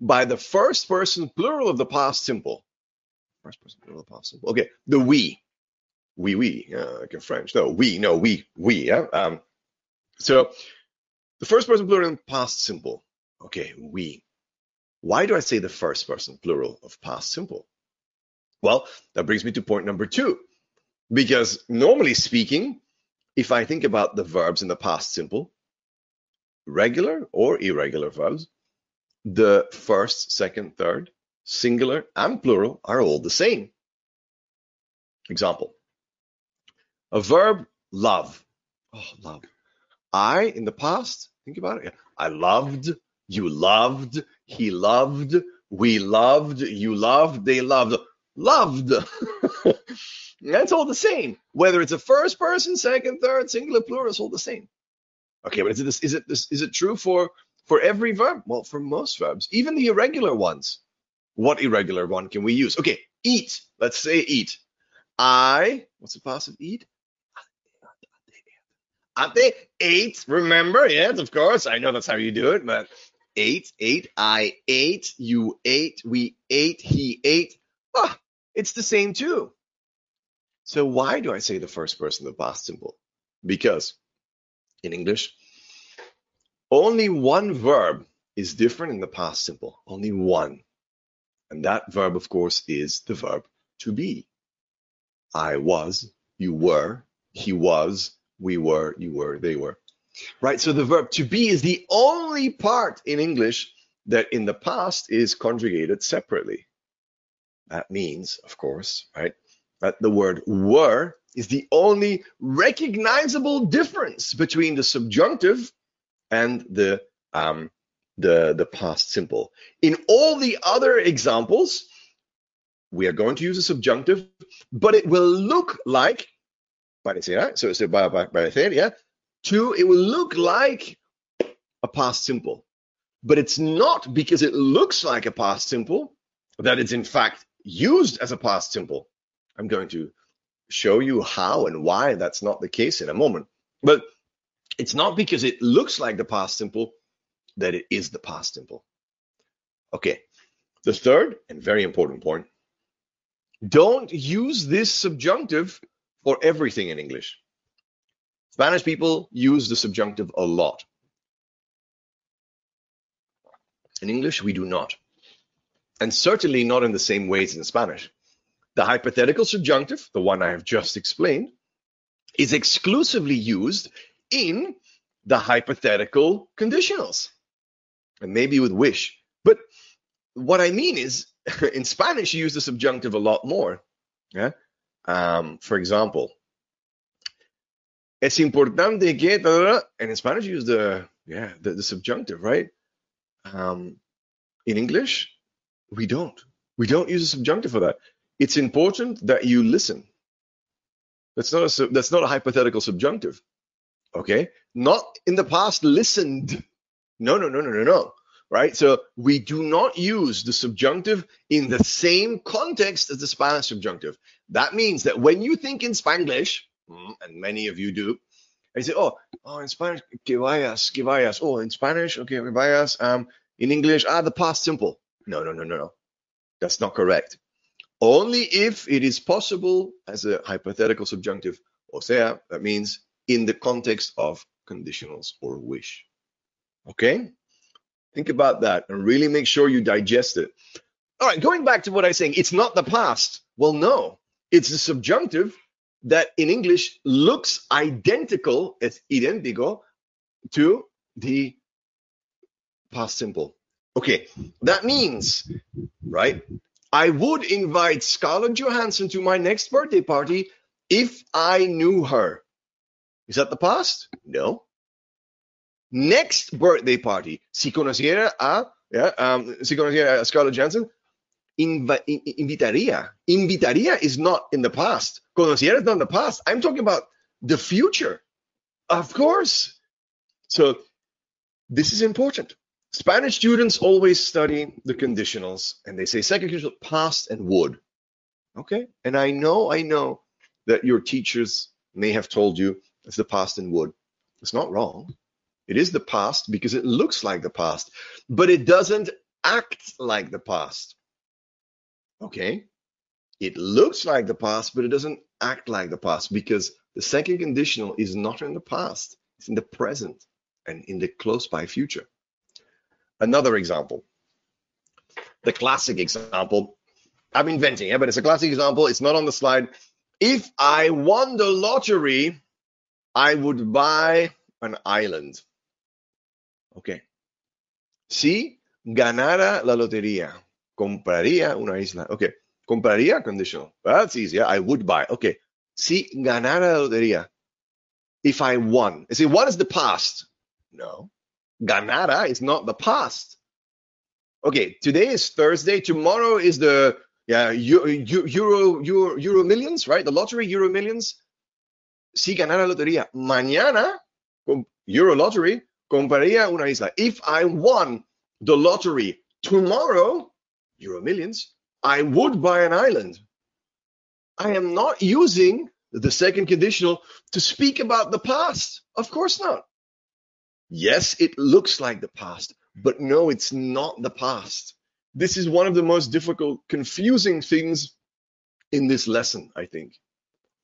by the first person plural of the past simple. First person plural simple. Okay, the we. We, we, uh, like in French. No, we, no, we, we. Yeah. Um, so the first person plural in past simple. Okay, we. Why do I say the first person plural of past simple? Well, that brings me to point number two. Because normally speaking, if I think about the verbs in the past simple, regular or irregular verbs, the first, second, third, singular, and plural are all the same. Example a verb, love. Oh, love. I, in the past, think about it. I loved, you loved, he loved, we loved, you loved, they loved. Loved. That's all the same. Whether it's a first person, second, third, singular, plural, it's all the same. Okay, but is it this, is it this, is it true for for every verb? Well, for most verbs, even the irregular ones. What irregular one can we use? Okay, eat. Let's say eat. I, what's the past of eat? Ate ate. Remember? Yes, of course. I know that's how you do it, but ate, ate. I ate. You ate. We ate. He ate. Ah, it's the same too. So why do I say the first person the past simple? Because in English, only one verb is different in the past simple. Only one. And that verb, of course, is the verb to be. I was, you were, he was, we were, you were, they were. Right? So the verb to be is the only part in English that in the past is conjugated separately. That means, of course, right, that the word were is the only recognizable difference between the subjunctive and the um, the, the past simple. In all the other examples, we are going to use a subjunctive, but it will look like parecerá, so it's a parecer, yeah. Two, it will look like a past simple, but it's not because it looks like a past simple that it's in fact used as a past simple. I'm going to show you how and why that's not the case in a moment. But it's not because it looks like the past simple that it is the past simple. Okay, the third and very important point don't use this subjunctive for everything in English. Spanish people use the subjunctive a lot. In English, we do not. And certainly not in the same ways in Spanish. The hypothetical subjunctive, the one I have just explained, is exclusively used in the hypothetical conditionals maybe with wish. But what I mean is, in Spanish, you use the subjunctive a lot more. Yeah. Um, for example, es importante que, and in Spanish, you use the yeah the, the subjunctive, right? Um, in English, we don't. We don't use a subjunctive for that. It's important that you listen. That's not a that's not a hypothetical subjunctive. Okay, not in the past listened. No, no, no, no, no, no. Right. So we do not use the subjunctive in the same context as the Spanish subjunctive. That means that when you think in Spanglish, mm, and many of you do, I say, oh, oh, in Spanish, que vayas, que vayas. Oh, in Spanish, okay, que vayas. Um, in English, ah, the past simple. No, no, no, no, no. That's not correct. Only if it is possible as a hypothetical subjunctive. O sea, that means in the context of conditionals or wish. Okay? Think about that and really make sure you digest it. All right, going back to what I was saying, it's not the past. Well, no, it's the subjunctive that in English looks identical, it's idéntico to the past simple. Okay, that means, right? I would invite Scarlett Johansson to my next birthday party if I knew her. Is that the past? No. Next birthday party, si conociera a, yeah, um, si conociera a Scarlett Johansson, inv invitaría. Invitaría is not in the past. Conociera is not in the past. I'm talking about the future. Of course. So this is important. Spanish students always study the conditionals and they say second conditional past and would. Okay. And I know, I know that your teachers may have told you it's the past and would. It's not wrong. It is the past because it looks like the past, but it doesn't act like the past. Okay. It looks like the past, but it doesn't act like the past because the second conditional is not in the past. It's in the present and in the close by future. Another example, the classic example, I'm inventing it, but it's a classic example. It's not on the slide. If I won the lottery, I would buy an island. Okay. Si ganara la lotería, compraría una isla. Okay. Compraría conditional. That's easy. I would buy. Okay. Si ganara la lotería. If I won. See, what is the past? No. Ganara is not the past. Okay, today is Thursday. Tomorrow is the yeah Euro Euro Euro, Euro Millions, right? The lottery Euro Millions. Si ganara lotería mañana, Euro Lottery, compraría una isla. If I won the lottery tomorrow, Euro Millions, I would buy an island. I am not using the second conditional to speak about the past. Of course not. Yes, it looks like the past, but no, it's not the past. This is one of the most difficult, confusing things in this lesson, I think.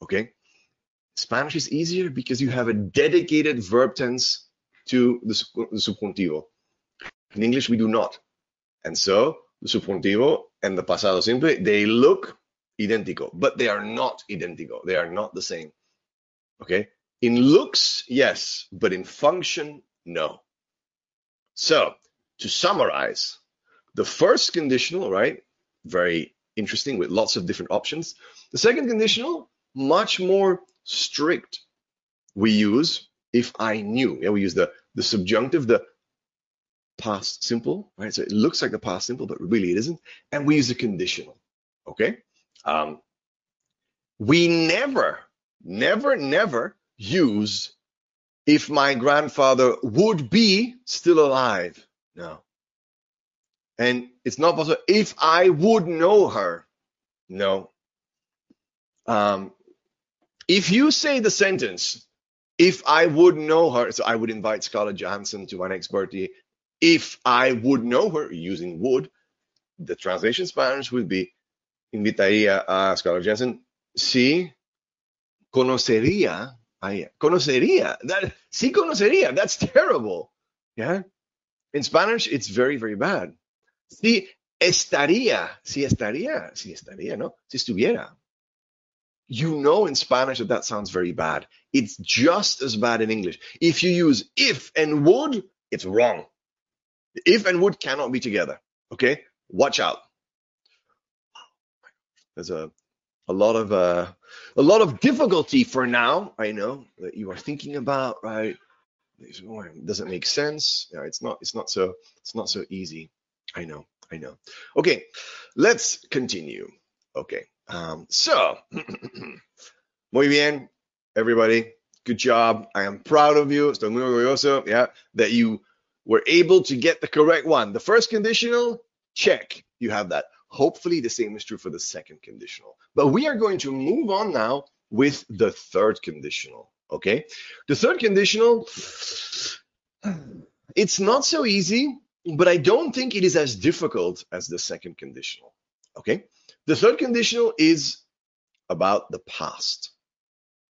Okay? Spanish is easier because you have a dedicated verb tense to the, the subjuntivo. In English, we do not. And so the subjuntivo and the pasado simple, they look identical, but they are not identical. They are not the same. Okay? In looks, yes, but in function, no. So, to summarize, the first conditional, right? Very interesting with lots of different options. The second conditional, much more strict. We use if I knew. Yeah, we use the, the subjunctive, the past simple, right? So it looks like the past simple, but really it isn't. And we use a conditional, okay? Um, we never, never, never use if my grandfather would be still alive. No. And it's not possible if I would know her. No. Um, if you say the sentence, if I would know her, so I would invite Scarlett Johansson to my next birthday. If I would know her, using would, the translation Spanish would be, invitaría a Scarlett Johansson si conocería ella. Conocería. That, si conocería. That's terrible. Yeah. In Spanish, it's very, very bad. Si estaría. Si estaría. Si estaría, no? Si estuviera you know in Spanish that that sounds very bad. It's just as bad in English. If you use if and would, it's wrong. If and would cannot be together. Okay, watch out. There's a a lot of uh, a lot of difficulty for now. I know that you are thinking about right. Does it make sense? Yeah, it's not. It's not so. It's not so easy. I know. I know. Okay, let's continue. Okay. Um, so, muy bien, everybody. Good job. I am proud of you. Estoy muy orgulloso, yeah, that you were able to get the correct one. The first conditional, check. You have that. Hopefully, the same is true for the second conditional. But we are going to move on now with the third conditional. Okay. The third conditional, it's not so easy, but I don't think it is as difficult as the second conditional. Okay. The third conditional is about the past.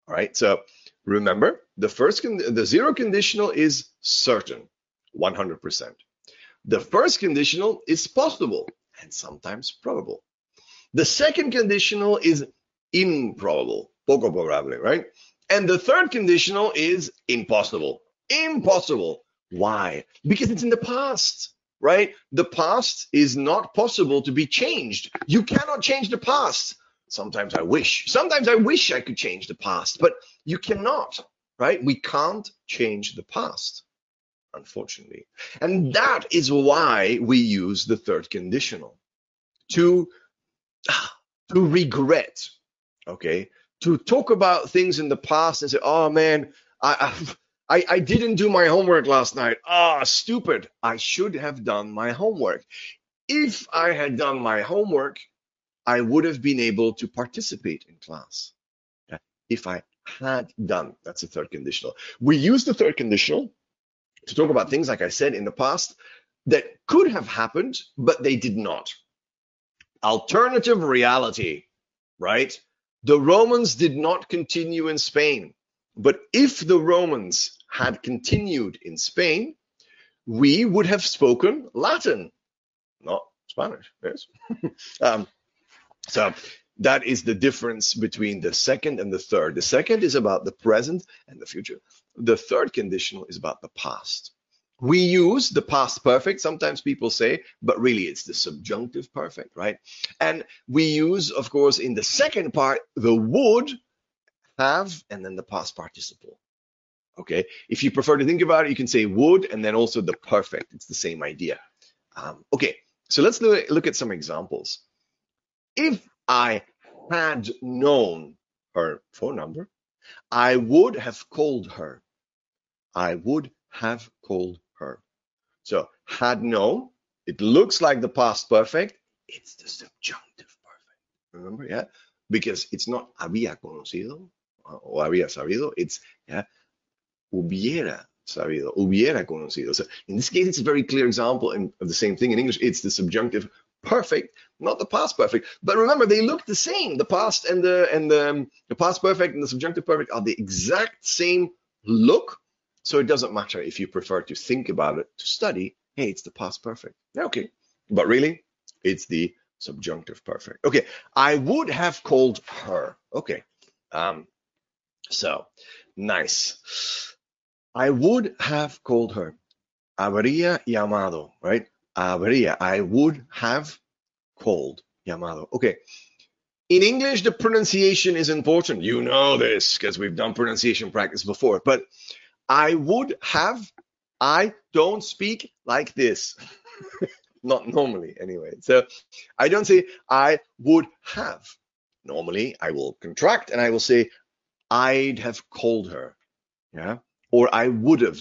All right. So remember, the first the zero conditional is certain, 100%. The first conditional is possible and sometimes probable. The second conditional is improbable, poco probable, right? And the third conditional is impossible. Impossible. Why? Because it's in the past right? The past is not possible to be changed. You cannot change the past. Sometimes I wish. Sometimes I wish I could change the past, but you cannot, right? We can't change the past, unfortunately. And that is why we use the third conditional to, to regret, okay? To talk about things in the past and say, oh man, I, I I, I didn't do my homework last night. Ah, stupid. I should have done my homework. If I had done my homework, I would have been able to participate in class. If I had done, that's the third conditional. We use the third conditional to talk about things, like I said in the past, that could have happened, but they did not. Alternative reality, right? The Romans did not continue in Spain. But if the Romans had continued in Spain, we would have spoken Latin, not Spanish. Yes. um, so that is the difference between the second and the third. The second is about the present and the future. The third conditional is about the past. We use the past perfect, sometimes people say, but really it's the subjunctive perfect, right? And we use, of course, in the second part, the would have and then the past participle. Okay, if you prefer to think about it, you can say would and then also the perfect. It's the same idea. Um, okay, so let's look at some examples. If I had known her phone number, I would have called her. I would have called her. So had known, it looks like the past perfect. It's the subjunctive perfect. Remember, yeah? Because it's not había conocido o había sabido. It's yeah, hubiera sabido, hubiera conocido. So in this case, it's a very clear example of the same thing in English. It's the subjunctive perfect, not the past perfect. But remember, they look the same. The past and the and the, um, the past perfect and the subjunctive perfect are the exact same look. So it doesn't matter if you prefer to think about it to study. Hey, it's the past perfect. Okay, but really, it's the subjunctive perfect. Okay, I would have called her. Okay, um, so nice. I would have called her. Habría llamado, right? Habría. I would have called llamado. Okay. In English, the pronunciation is important. You know this because we've done pronunciation practice before. But I would have I don't speak like this. Not normally, anyway. So I don't say I would have. Normally, I will contract and I will say I'd have called her. Yeah. Or I would have.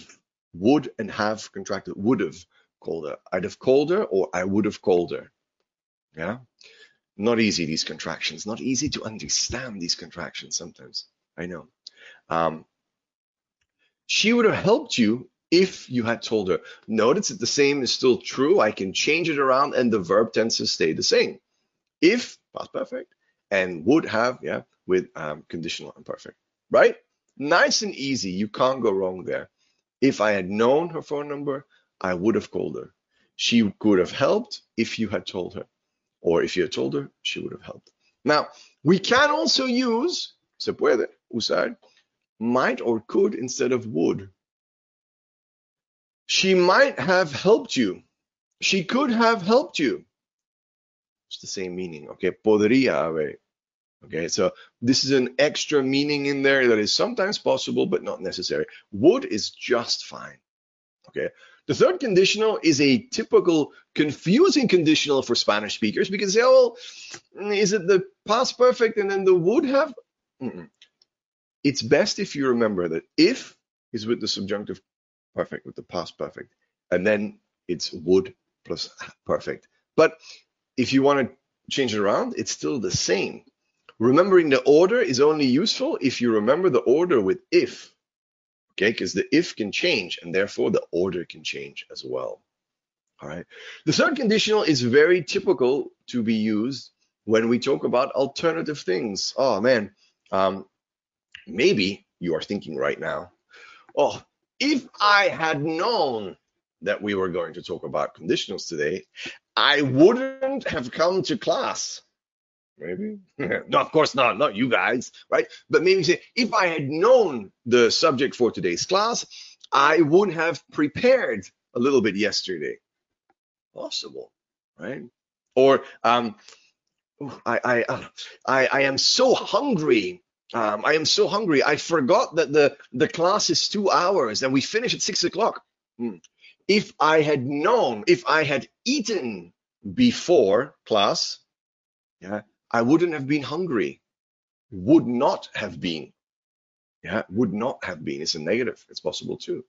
Would and have contracted. Would have called her. I'd have called her or I would have called her. Yeah. Not easy, these contractions. Not easy to understand these contractions sometimes. I know. Um, she would have helped you if you had told her. Notice that the same is still true. I can change it around and the verb tenses stay the same. If, past perfect, and would have, yeah, with um, conditional imperfect, right? Nice and easy. You can't go wrong there. If I had known her phone number, I would have called her. She could have helped if you had told her. Or if you had told her, she would have helped. Now, we can also use, se puede usar, might or could instead of would. She might have helped you. She could have helped you. It's the same meaning, okay? Podría haber. Okay, so this is an extra meaning in there that is sometimes possible but not necessary. Would is just fine. Okay, the third conditional is a typical confusing conditional for Spanish speakers because they all, is it the past perfect and then the would have? Mm -mm. It's best if you remember that if is with the subjunctive perfect, with the past perfect, and then it's would plus perfect. But if you want to change it around, it's still the same. Remembering the order is only useful if you remember the order with if, okay? Because the if can change and therefore the order can change as well. All right. The third conditional is very typical to be used when we talk about alternative things. Oh man, um, maybe you are thinking right now, oh, if I had known that we were going to talk about conditionals today, I wouldn't have come to class. Maybe. no, of course not. Not you guys, right? But maybe say, if I had known the subject for today's class, I would have prepared a little bit yesterday. Possible, right? Or um, I, I, uh, I, I am so hungry. Um, I am so hungry. I forgot that the, the class is two hours and we finish at six o'clock. Hmm. If I had known, if I had eaten before class, yeah, I wouldn't have been hungry. Would not have been. Yeah, would not have been. It's a negative. It's possible too.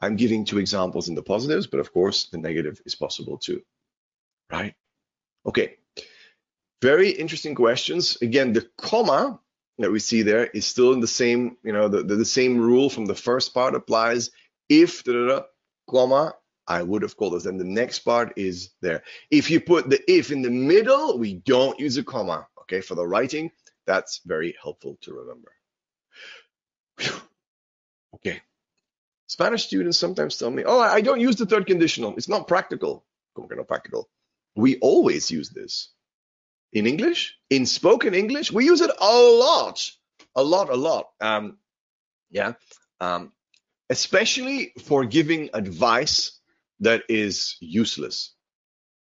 I'm giving two examples in the positives, but of course the negative is possible too. Right? Okay. Very interesting questions. Again, the comma that we see there is still in the same, you know, the, the, the same rule from the first part applies. If da, da, da, comma I would have called this. And the next part is there. If you put the if in the middle, we don't use a comma. Okay, for the writing, that's very helpful to remember. Okay. Spanish students sometimes tell me, oh, I don't use the third conditional. It's not practical. Como que no practical? We always use this. In English, in spoken English, we use it a lot, a lot, a lot. Um, yeah. Um, especially for giving advice that is useless.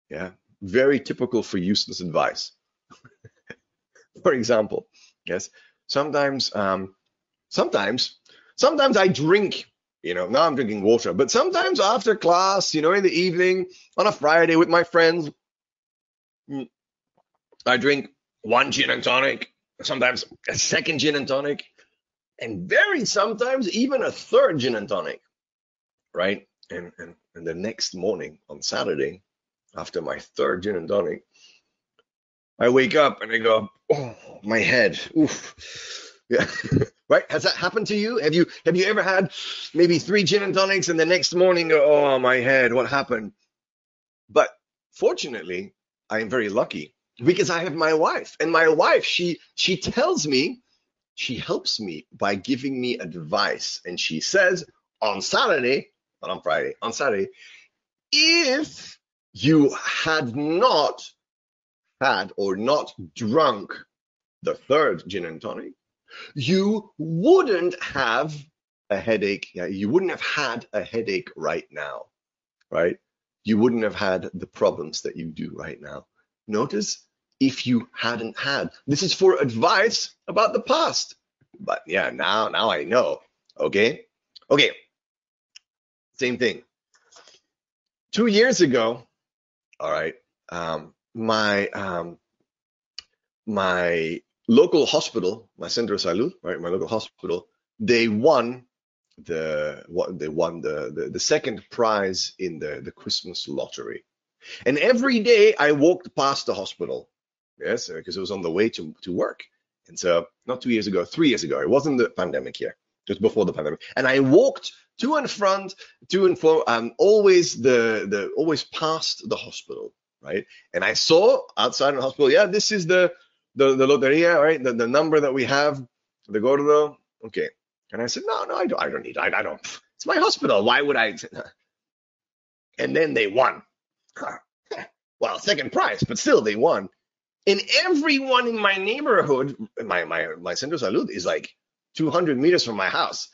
Yeah, very typical for useless advice. for example, yes, sometimes, um, sometimes, sometimes I drink. You know, now I'm drinking water, but sometimes after class, you know, in the evening on a Friday with my friends, mm, I drink one gin and tonic, sometimes a second gin and tonic, and very sometimes even a third gin and tonic, right? And, and, and the next morning on Saturday, after my third gin and tonic, I wake up and I go, oh, my head, oof. Yeah. right? Has that happened to you? Have you have you ever had maybe three gin and tonics and the next morning oh my head, what happened? But fortunately, I am very lucky because I have my wife. And my wife, she she tells me, she helps me by giving me advice. And she says, on Saturday, not on Friday, on Saturday, if you had not had or not drunk the third gin and tonic, you wouldn't have a headache. You wouldn't have had a headache right now, right? You wouldn't have had the problems that you do right now. Notice if you hadn't had. This is for advice about the past. But yeah, now now I know. Okay? Okay. Same thing. Two years ago, all right, um, my um, my local hospital, my Centro Salud, right, my local hospital, they won the what they won the, the the second prize in the the Christmas lottery. And every day I walked past the hospital, yes, because it was on the way to to work. And so, not two years ago, three years ago, it wasn't the pandemic here, just before the pandemic. And I walked to and front, to and fro, um, always the the always past the hospital, right? And I saw outside the hospital, yeah, this is the the the loteria, right? The the number that we have, the gordo. Okay. And I said, no, no, I don't, I don't need, I, I don't. It's my hospital. Why would I? And then they won. Well, second prize, but still they won. And everyone in my neighborhood, my my my Centro Salud is like 200 meters from my house.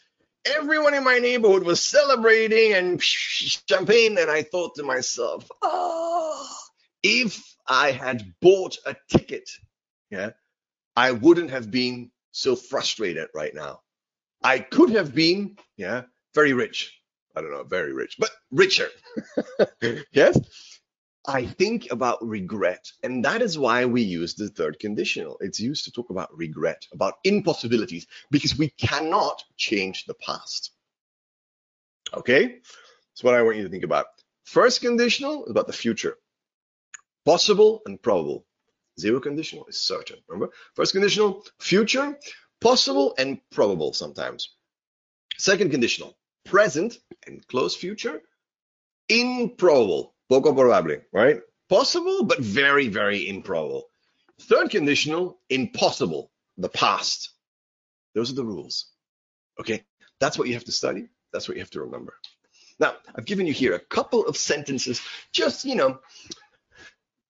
Everyone in my neighborhood was celebrating and champagne, and I thought to myself, oh, if I had bought a ticket, yeah, I wouldn't have been so frustrated right now. I could have been, yeah, very rich. I don't know, very rich, but richer. yes. I think about regret, and that is why we use the third conditional. It's used to talk about regret, about impossibilities, because we cannot change the past. Okay? That's what I want you to think about. First conditional is about the future. Possible and probable. Zero conditional is certain. Remember? First conditional, future, possible and probable sometimes. Second conditional, present and close future, improbable poco probable, right? Possible, but very, very improbable. Third conditional, impossible, the past. Those are the rules. Okay, that's what you have to study. That's what you have to remember. Now, I've given you here a couple of sentences, just, you know,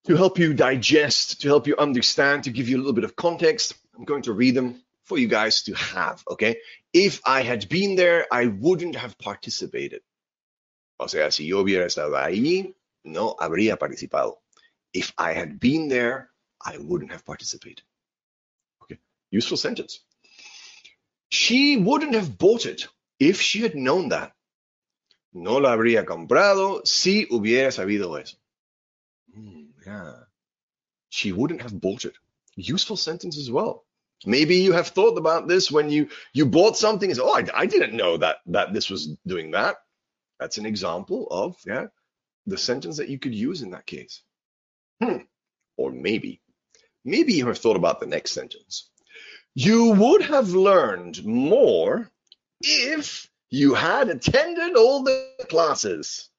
to help you digest, to help you understand, to give you a little bit of context. I'm going to read them for you guys to have, okay? If I had been there, I wouldn't have participated. O sea, si yo hubiera estado ahí, no habría participado. If I had been there, I wouldn't have participated. Okay, useful sentence. She wouldn't have bought it if she had known that. No lo habría comprado si hubiera sabido eso. Mm, yeah. She wouldn't have bought it. Useful sentence as well. Maybe you have thought about this when you you bought something said, "Oh, I, I didn't know that that this was doing that." That's an example of yeah the sentence that you could use in that case. Hmm. Or maybe, maybe you have thought about the next sentence. You would have learned more if you had attended all the classes.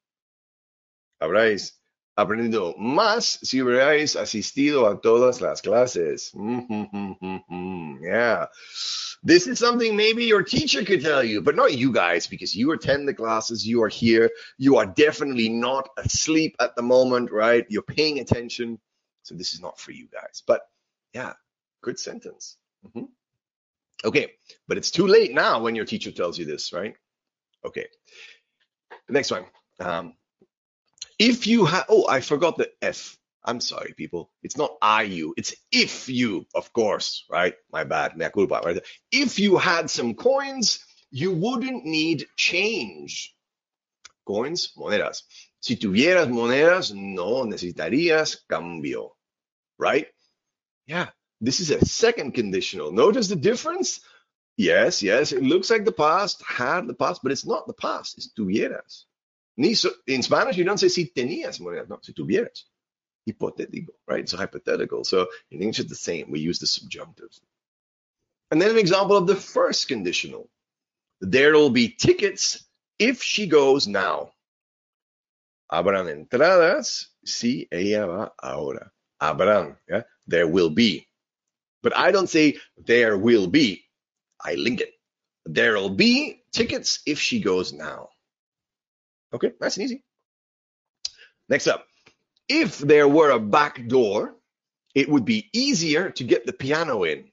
Habráis aprendido más si hubierais asistido a todas las clases. yeah. This is something maybe your teacher could tell you, but not you guys, because you attend the classes, you are here, you are definitely not asleep at the moment, right? You're paying attention. So this is not for you guys. But yeah, good sentence. Mm-hmm. Okay, but it's too late now when your teacher tells you this, right? Okay. Next one. Um, if you have, oh, I forgot the F. I'm sorry, people. It's not I you. It's if you, of course, right? My bad. If you had some coins, you wouldn't need change. Coins, monedas. Si tuvieras monedas, no necesitarías cambio, right? Yeah, this is a second conditional. Notice the difference? Yes, yes, it looks like the past, had the past, but it's not the past. It's tuvieras. Ni so, in Spanish, you don't say si tenías monedas, no, si tuvieras hypothetical, right? It's hypothetical. So in English, it's the same. We use the subjunctive. And then an example of the first conditional. There'll be tickets if she goes now. Habrán entradas si ella va ahora. Habrán, yeah? There will be. But I don't say there will be. I link it. There'll be tickets if she goes now. Okay, nice and easy. Next up, if there were a back door, it would be easier to get the piano in.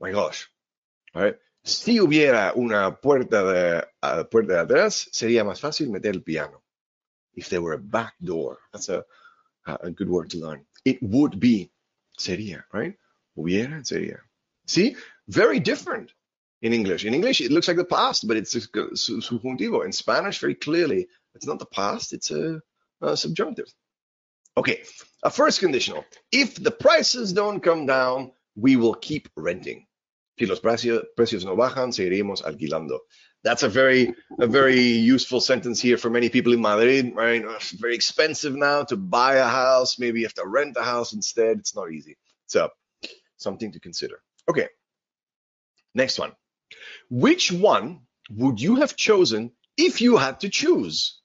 My gosh. All right. Si hubiera una puerta de, uh, puerta de atrás, sería más fácil meter el piano. If there were a back door, that's a, a good word to learn. It would be, sería, right? Hubiera, sería. See, very different. In English. In English, it looks like the past, but it's subjuntivo. In Spanish, very clearly, it's not the past, it's a, a subjunctive. Okay, a first conditional. If the prices don't come down, we will keep renting. Si los precios no bajan, seguiremos alquilando. That's a very a very useful sentence here for many people in Madrid. Right, very expensive now to buy a house. Maybe you have to rent a house instead. It's not easy. So something to consider. Okay, next one. Which one would you have chosen if you had to choose?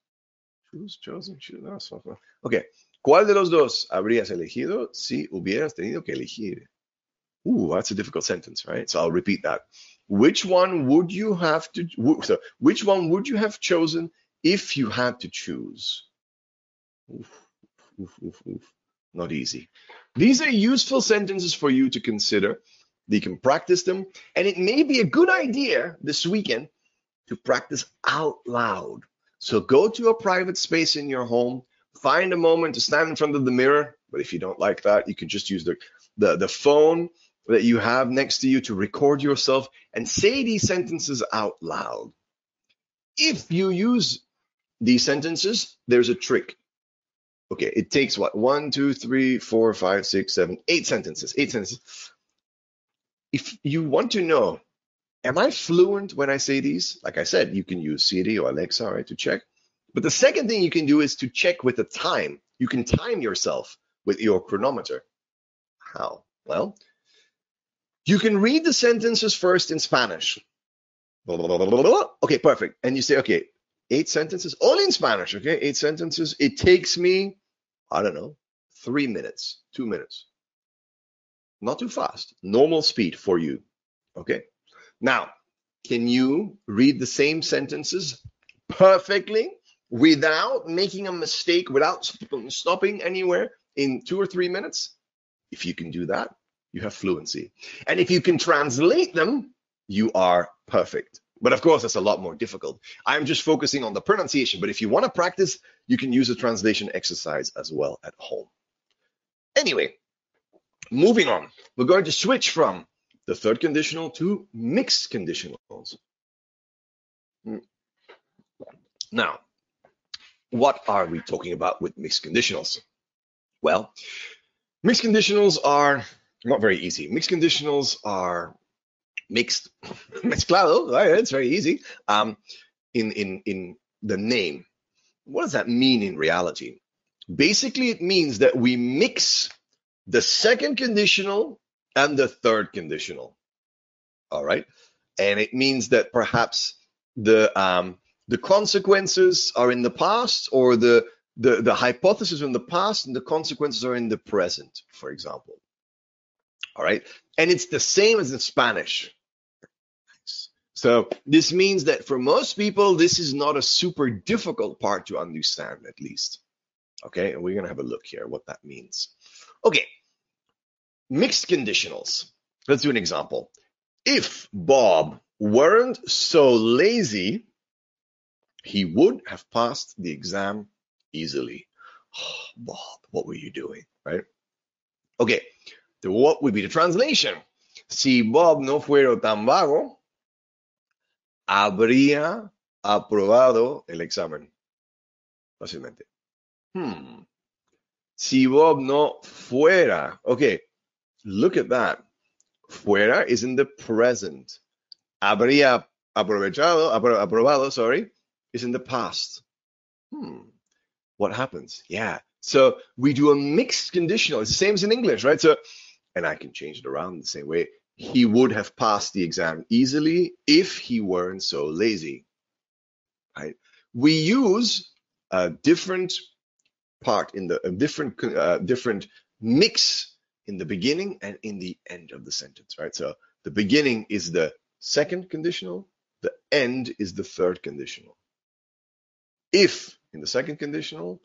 Choose, chosen, choose. Ah, okay. ¿Cuál de los dos habrías elegido si hubieras tenido que elegir? Ooh, that's a difficult sentence, right? So I'll repeat that. Which one would you have to? So which one would you have chosen if you had to choose? Oof, oof, oof, Not easy. These are useful sentences for you to consider. You can practice them, and it may be a good idea this weekend to practice out loud. So go to a private space in your home, find a moment to stand in front of the mirror. But if you don't like that, you can just use the the, the phone that you have next to you to record yourself and say these sentences out loud. If you use these sentences, there's a trick. Okay, it takes what? One, two, three, four, five, six, seven, eight sentences. Eight sentences. If you want to know, am I fluent when I say these? Like I said, you can use Siri or Alexa right, to check. But the second thing you can do is to check with the time. You can time yourself with your chronometer. How? Well, you can read the sentences first in Spanish. Okay, perfect. And you say, okay, eight sentences, only in Spanish, okay? Eight sentences. It takes me, I don't know, three minutes, two minutes. Not too fast. Normal speed for you. Okay. Now, can you read the same sentences perfectly without making a mistake, without stopping anywhere in two or three minutes? If you can do that, you have fluency. And if you can translate them, you are perfect. But of course, that's a lot more difficult. I'm just focusing on the pronunciation. But if you want to practice, you can use a translation exercise as well at home. Anyway, moving on, we're going to switch from the third conditional to mixed conditionals. Now, what are we talking about with mixed conditionals? Well, mixed conditionals are not very easy. Mixed conditionals are mixed, mezclado, right? It's very easy. Um, in in in the name, what does that mean in reality? Basically, it means that we mix the second conditional and the third conditional. All right, and it means that perhaps the um, the consequences are in the past, or the the the hypothesis in the past, and the consequences are in the present. For example, all right. And it's the same as in Spanish. So this means that for most people, this is not a super difficult part to understand, at least. Okay. And we're going to have a look here what that means. Okay. Mixed conditionals. Let's do an example. If Bob weren't so lazy, he would have passed the exam easily. Oh, Bob, what were you doing? Right? Okay. what would be the translation? Si Bob no fuera tan vago, habría aprobado el examen. Fácilmente. Hmm. Si Bob no fuera. Okay, look at that. Fuera is in the present. Habría aprovechado, apro aprobado, sorry, is in the past. Hmm. What happens? Yeah. So we do a mixed conditional. It's the same as in English, right? So and I can change it around the same way. He would have passed the exam easily if he weren't so lazy. Right? We use a different part in the different uh, different mix in the beginning and in the end of the sentence, right? So the beginning is the second conditional, the end is the third conditional. If in the second conditional,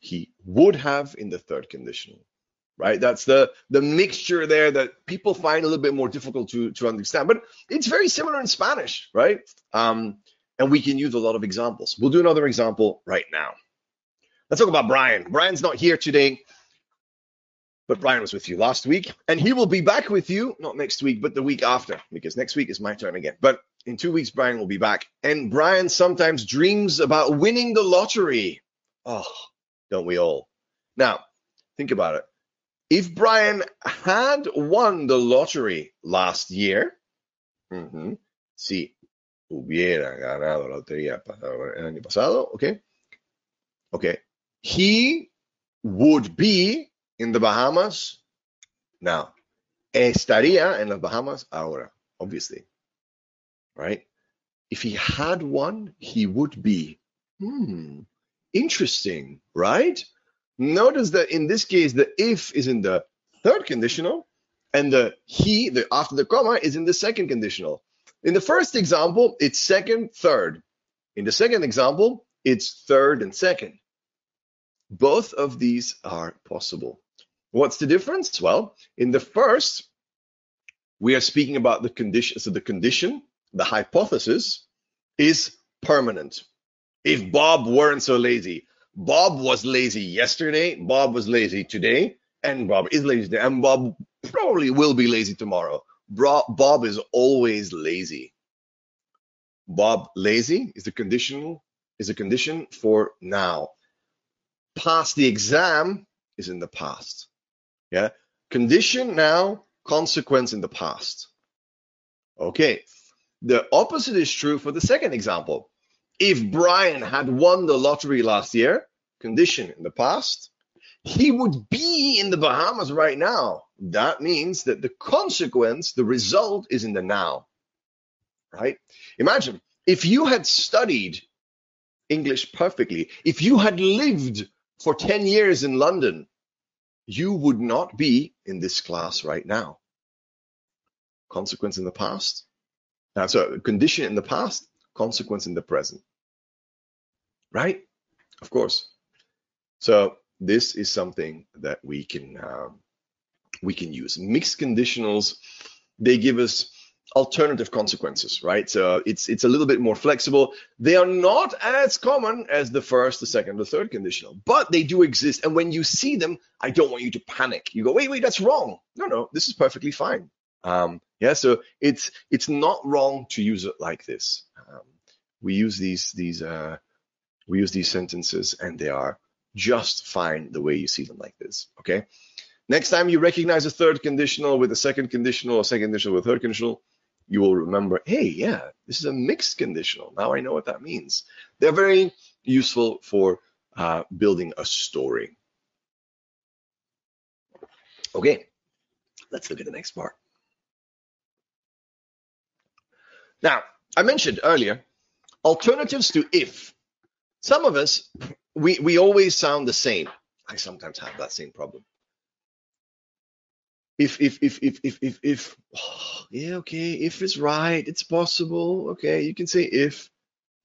he would have in the third conditional right? That's the the mixture there that people find a little bit more difficult to to understand, but it's very similar in Spanish, right? Um, and we can use a lot of examples. We'll do another example right now. Let's talk about Brian. Brian's not here today. But Brian was with you last week, and he will be back with you, not next week, but the week after, because next week is my turn again. But in two weeks, Brian will be back. And Brian sometimes dreams about winning the lottery. Oh, don't we all? Now, think about it. If Brian had won the lottery last year, ujú, si hubiera ganado la lotería el año pasado, okay, okay, he would be in the Bahamas now. Estaría en las Bahamas ahora, obviously, right? If he had won, he would be. Hmm, interesting, right? Notice that in this case, the if is in the third conditional, and the he, the after the comma, is in the second conditional. In the first example, it's second, third. In the second example, it's third and second. Both of these are possible. What's the difference? Well, in the first, we are speaking about the condition. So the condition, the hypothesis, is permanent. If Bob weren't so lazy, Bob was lazy yesterday, Bob was lazy today, and Bob is lazy today, and Bob probably will be lazy tomorrow. Bob is always lazy. Bob lazy is the conditional is a condition for now. Pass the exam is in the past. Yeah. Condition now, consequence in the past. Okay. The opposite is true for the second example. If Brian had won the lottery last year, condition in the past, he would be in the Bahamas right now. That means that the consequence, the result is in the now. Right? Imagine if you had studied English perfectly, if you had lived for 10 years in London, you would not be in this class right now. Consequence in the past. Uh, so condition in the past, consequence in the present. Right? Of course. So this is something that we can um, we can use. Mixed conditionals, they give us alternative consequences, right? So it's it's a little bit more flexible. They are not as common as the first, the second, the third conditional, but they do exist. And when you see them, I don't want you to panic. You go, wait, wait, that's wrong. No, no, this is perfectly fine. Um, yeah, so it's it's not wrong to use it like this. Um, we use these these uh, we use these sentences, and they are just fine the way you see them like this. Okay. Next time you recognize a third conditional with a second conditional or second conditional with a third conditional, you will remember, hey, yeah, this is a mixed conditional. Now I know what that means. They're very useful for uh, building a story. Okay, let's look at the next part. Now, I mentioned earlier alternatives to if. Some of us, we, we always sound the same. I sometimes have that same problem. If, if, if, if, if, if, if, yeah, okay, if is right, it's possible. Okay, you can say if,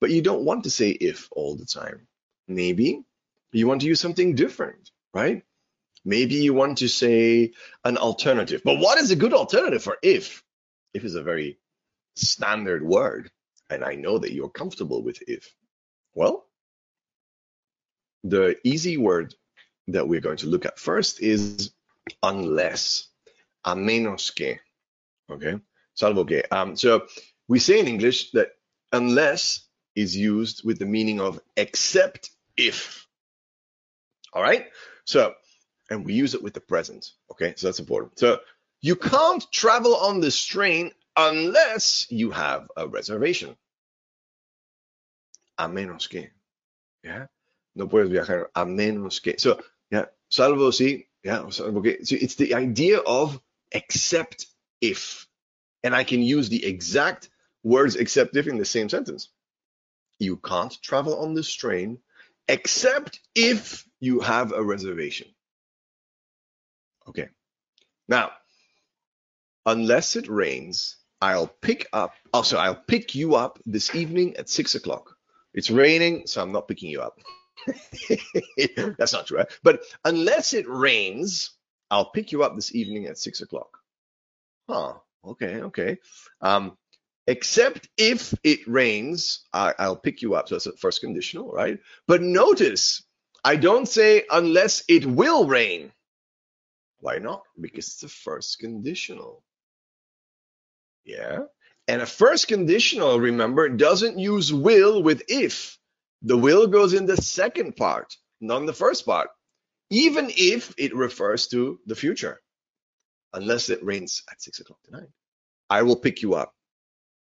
but you don't want to say if all the time. Maybe you want to use something different, right? Maybe you want to say an alternative. But what is a good alternative for if? If is a very standard word, and I know that you're comfortable with if. Well, the easy word that we're going to look at first is unless, a menos que. Okay, salvo que. Um, so we say in English that unless is used with the meaning of except if. All right, so and we use it with the present. Okay, so that's important. So you can't travel on this train unless you have a reservation. A menos que. Yeah. No puedes viajar a menos que. So, yeah, salvo si, yeah, salvo que. So it's the idea of except if. And I can use the exact words except if in the same sentence. You can't travel on this train except if you have a reservation. Okay. Now, unless it rains, I'll pick up. Oh, also, I'll pick you up this evening at six o'clock. It's raining, so I'm not picking you up. That's not true. Right? But unless it rains, I'll pick you up this evening at six o'clock. Huh. Okay. Okay. Um, except if it rains, I, I'll pick you up. So that's the first conditional, right? But notice, I don't say unless it will rain. Why not? Because it's a first conditional. Yeah. And a first conditional, remember, doesn't use will with if. The will goes in the second part, not in the first part, even if it refers to the future, unless it rains at six o'clock tonight. I will pick you up.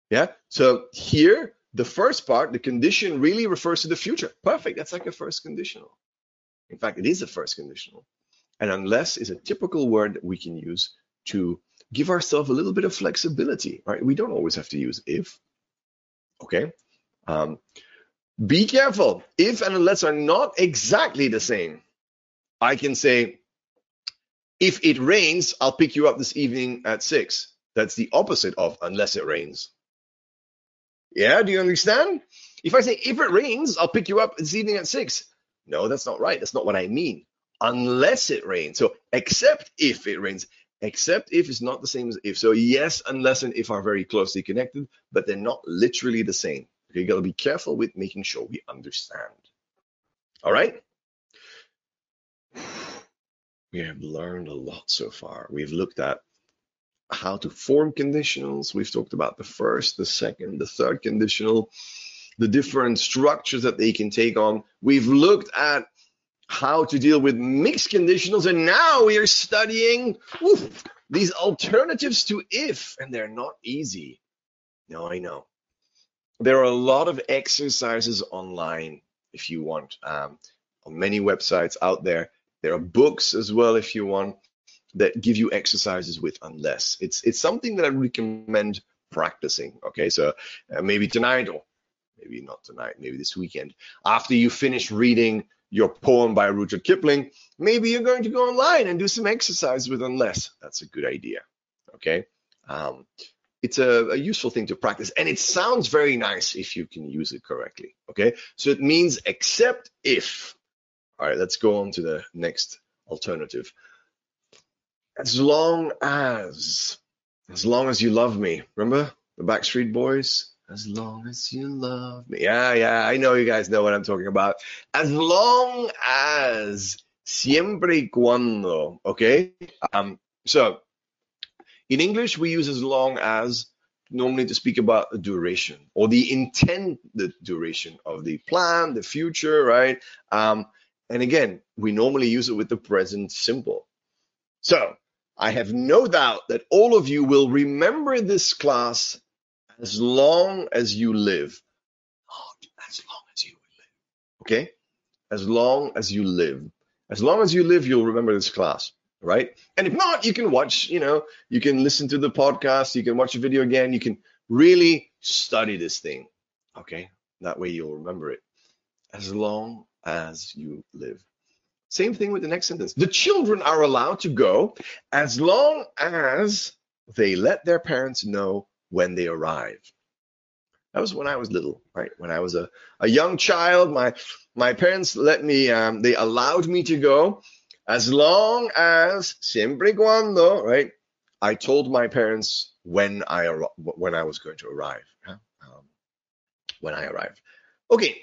Yeah. So here, the first part, the condition really refers to the future. Perfect. That's like a first conditional. In fact, it is a first conditional. And unless is a typical word that we can use to give ourselves a little bit of flexibility, right? We don't always have to use if. Okay. Um, be careful. If and unless are not exactly the same. I can say, if it rains, I'll pick you up this evening at six. That's the opposite of unless it rains. Yeah, do you understand? If I say, if it rains, I'll pick you up this evening at six. No, that's not right. That's not what I mean. Unless it rains. So, except if it rains. Except if is not the same as if. So, yes, unless and if are very closely connected, but they're not literally the same. Okay, you got to be careful with making sure we understand. All right? We have learned a lot so far. We've looked at how to form conditionals. We've talked about the first, the second, the third conditional, the different structures that they can take on. We've looked at how to deal with mixed conditionals, and now we are studying oof, these alternatives to if, and they're not easy. No, I know. There are a lot of exercises online if you want, um, on many websites out there. There are books as well if you want that give you exercises with unless. It's it's something that I recommend practicing. Okay, so uh, maybe tonight or maybe not tonight, maybe this weekend, after you finish reading your poem by Rudyard Kipling, maybe you're going to go online and do some exercise with unless. That's a good idea. Okay. Um, it's a, a, useful thing to practice and it sounds very nice if you can use it correctly. Okay. So it means except if. All right, let's go on to the next alternative. As long as, as long as you love me. Remember the Backstreet Boys? As long as you love me. Yeah, yeah, I know you guys know what I'm talking about. As long as, siempre y cuando, okay? Um, so, in English, we use as long as normally to speak about the duration or the intended duration of the plan, the future, right? Um, and again, we normally use it with the present simple. So, I have no doubt that all of you will remember this class as long as you live. Not as long as you live. Okay? As long as you live. As long as you live, you'll remember this class, right? And if not, you can watch, you know, you can listen to the podcast, you can watch a video again, you can really study this thing. Okay? That way you'll remember it. As long as you live. Same thing with the next sentence. The children are allowed to go as long as they let their parents know when they arrive. That was when I was little, right? When I was a, a young child, my my parents let me, um, they allowed me to go as long as siempre cuando, right? I told my parents when I when I was going to arrive. Um, when I arrived. Okay,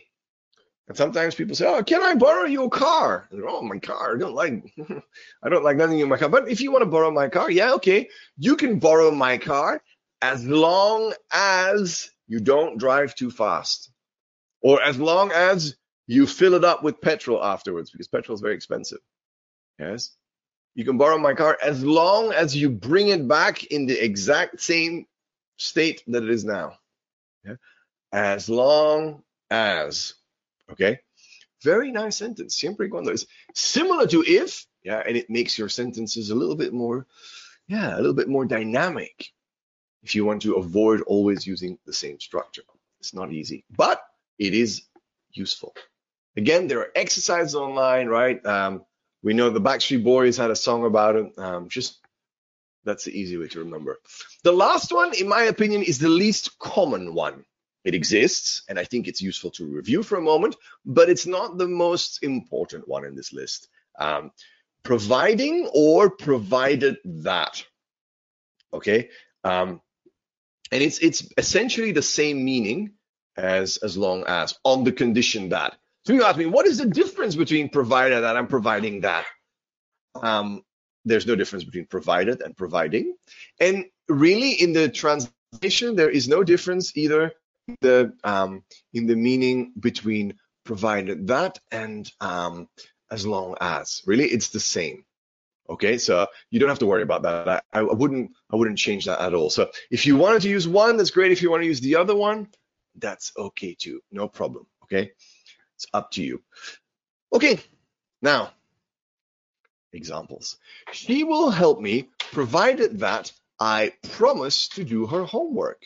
and sometimes people say, "Oh, can I borrow your car?" And, oh, my car. I don't like, I don't like nothing in my car. But if you want to borrow my car, yeah, okay, you can borrow my car as long as you don't drive too fast, or as long as you fill it up with petrol afterwards, because petrol is very expensive. Yes, you can borrow my car as long as you bring it back in the exact same state that it is now. Yeah? As long as Okay. Very nice sentence. Siempre cuando. It's similar to if, yeah, and it makes your sentences a little bit more, yeah, a little bit more dynamic if you want to avoid always using the same structure. It's not easy, but it is useful. Again, there are exercises online, right? Um, we know the Backstreet Boys had a song about it. Um, just that's the easy way to remember. The last one, in my opinion, is the least common one. It exists, and I think it's useful to review for a moment, but it's not the most important one in this list. Um, providing or provided that. Okay. Um, and it's it's essentially the same meaning as as long as on the condition that. So you ask me, what is the difference between provided that and providing that? Um, there's no difference between provided and providing. And really, in the translation, there is no difference either the um, in the meaning between provided that and um, as long as. Really, it's the same. Okay, so you don't have to worry about that. I, I wouldn't I wouldn't change that at all. So if you wanted to use one, that's great. If you want to use the other one, that's okay too. No problem. Okay, it's up to you. Okay, now examples. She will help me provided that I promise to do her homework.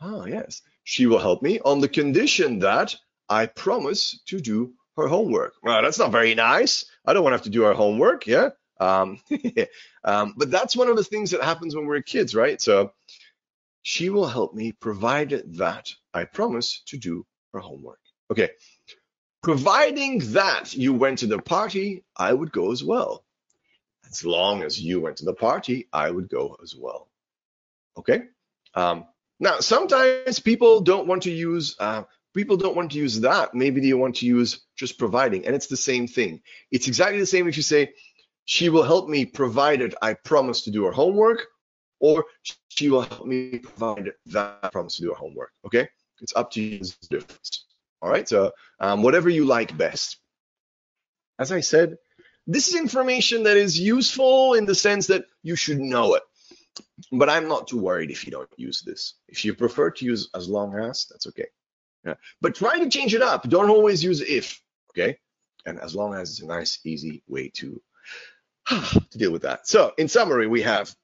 Ah, yes. She will help me on the condition that I promise to do her homework. Well, that's not very nice. I don't want to have to do her homework. Yeah. Um, um, but that's one of the things that happens when we're kids, right? So she will help me provided that I promise to do her homework. Okay. Providing that you went to the party, I would go as well. As long as you went to the party, I would go as well. Okay. Um, now, sometimes people don't want to use uh, people don't want to use that. Maybe they want to use just providing, and it's the same thing. It's exactly the same if you say, "She will help me provided I promise to do her homework," or "She will help me provided that I promise to do her homework." Okay, it's up to you. Difference. All right, so um, whatever you like best. As I said, this is information that is useful in the sense that you should know it. But I'm not too worried if you don't use this. If you prefer to use as long as, that's okay. Yeah. But try to change it up. Don't always use if, okay? And as long as it's a nice, easy way to, to deal with that. So in summary, we have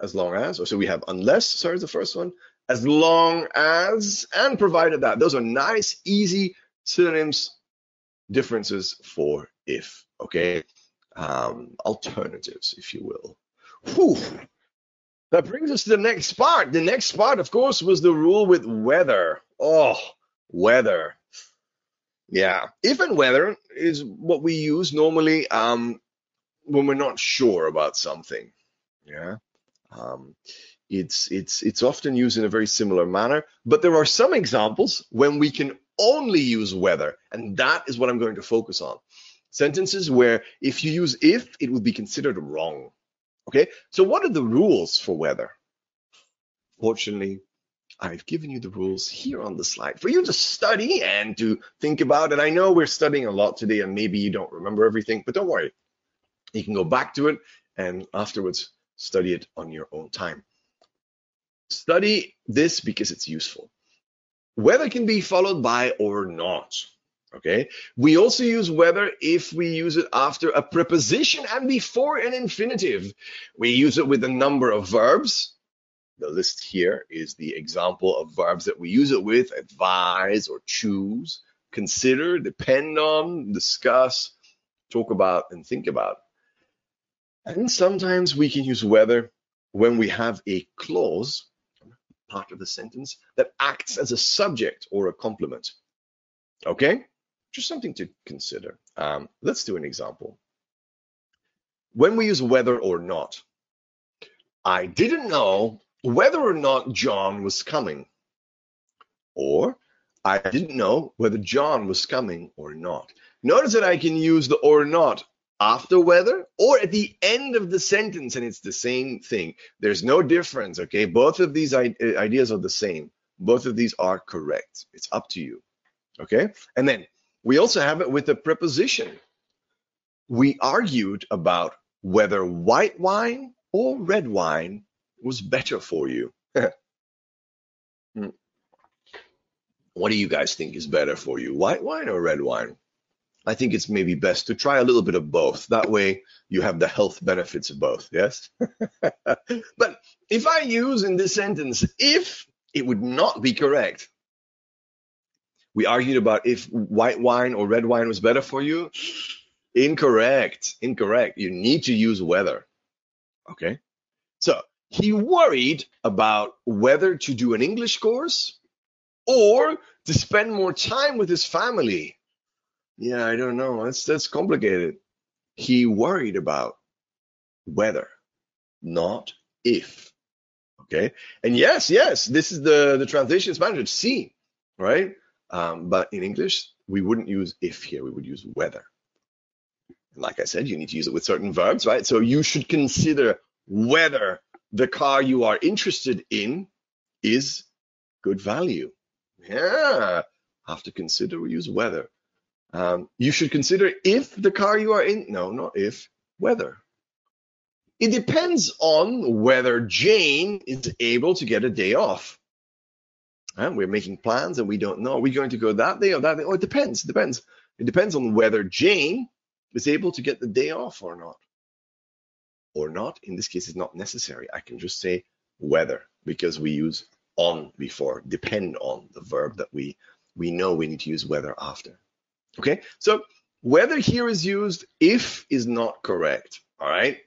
as long as, or so we have unless, sorry, the first one, as long as, and provided that. Those are nice, easy synonyms, differences for if, okay? Um, alternatives, if you will. Whew. That brings us to the next part. The next part, of course, was the rule with whether. Oh, whether. Yeah, if and whether is what we use normally um, when we're not sure about something. Yeah. Um, it's it's it's often used in a very similar manner, but there are some examples when we can only use whether, and that is what I'm going to focus on. Sentences where if you use if, it would be considered wrong. Okay, so what are the rules for whether? Fortunately, I've given you the rules here on the slide for you to study and to think about. And I know we're studying a lot today, and maybe you don't remember everything, but don't worry. You can go back to it and afterwards study it on your own time. Study this because it's useful. Whether can be followed by or not. Okay. We also use whether if we use it after a preposition and before an infinitive. We use it with a number of verbs. The list here is the example of verbs that we use it with advise or choose, consider, depend on, discuss, talk about, and think about. And sometimes we can use whether when we have a clause, part of the sentence, that acts as a subject or a complement. Okay? Just something to consider. Um, let's do an example. When we use whether or not, I didn't know whether or not John was coming. Or I didn't know whether John was coming or not. Notice that I can use the or not after whether or at the end of the sentence and it's the same thing. There's no difference, okay? Both of these ideas are the same. Both of these are correct. It's up to you, okay? And then we also have it with a preposition. We argued about whether white wine or red wine was better for you. What do you guys think is better for you, white wine or red wine? I think it's maybe best to try a little bit of both. That way you have the health benefits of both, yes? but if I use in this sentence, if it would not be correct, we argued about if white wine or red wine was better for you. Incorrect. Incorrect. You need to use whether. Okay. So he worried about whether to do an English course or to spend more time with his family. Yeah, I don't know. That's that's complicated. He worried about whether, not if. Okay. And yes, yes, this is the the translation in Spanish. See, right? Um, but in English, we wouldn't use if here, we would use whether. And like I said, you need to use it with certain verbs, right? So you should consider whether the car you are interested in is good value. Yeah, have to consider we use whether. Um, you should consider if the car you are in, no, not if, whether. It depends on whether Jane is able to get a day off. And we're making plans and we don't know. Are we going to go that day or that day? Oh, it depends. It depends. It depends on whether Jane is able to get the day off or not. Or not. In this case, it's not necessary. I can just say whether because we use on before, depend on the verb that we we know we need to use whether after. Okay, so whether here is used if is not correct. All right.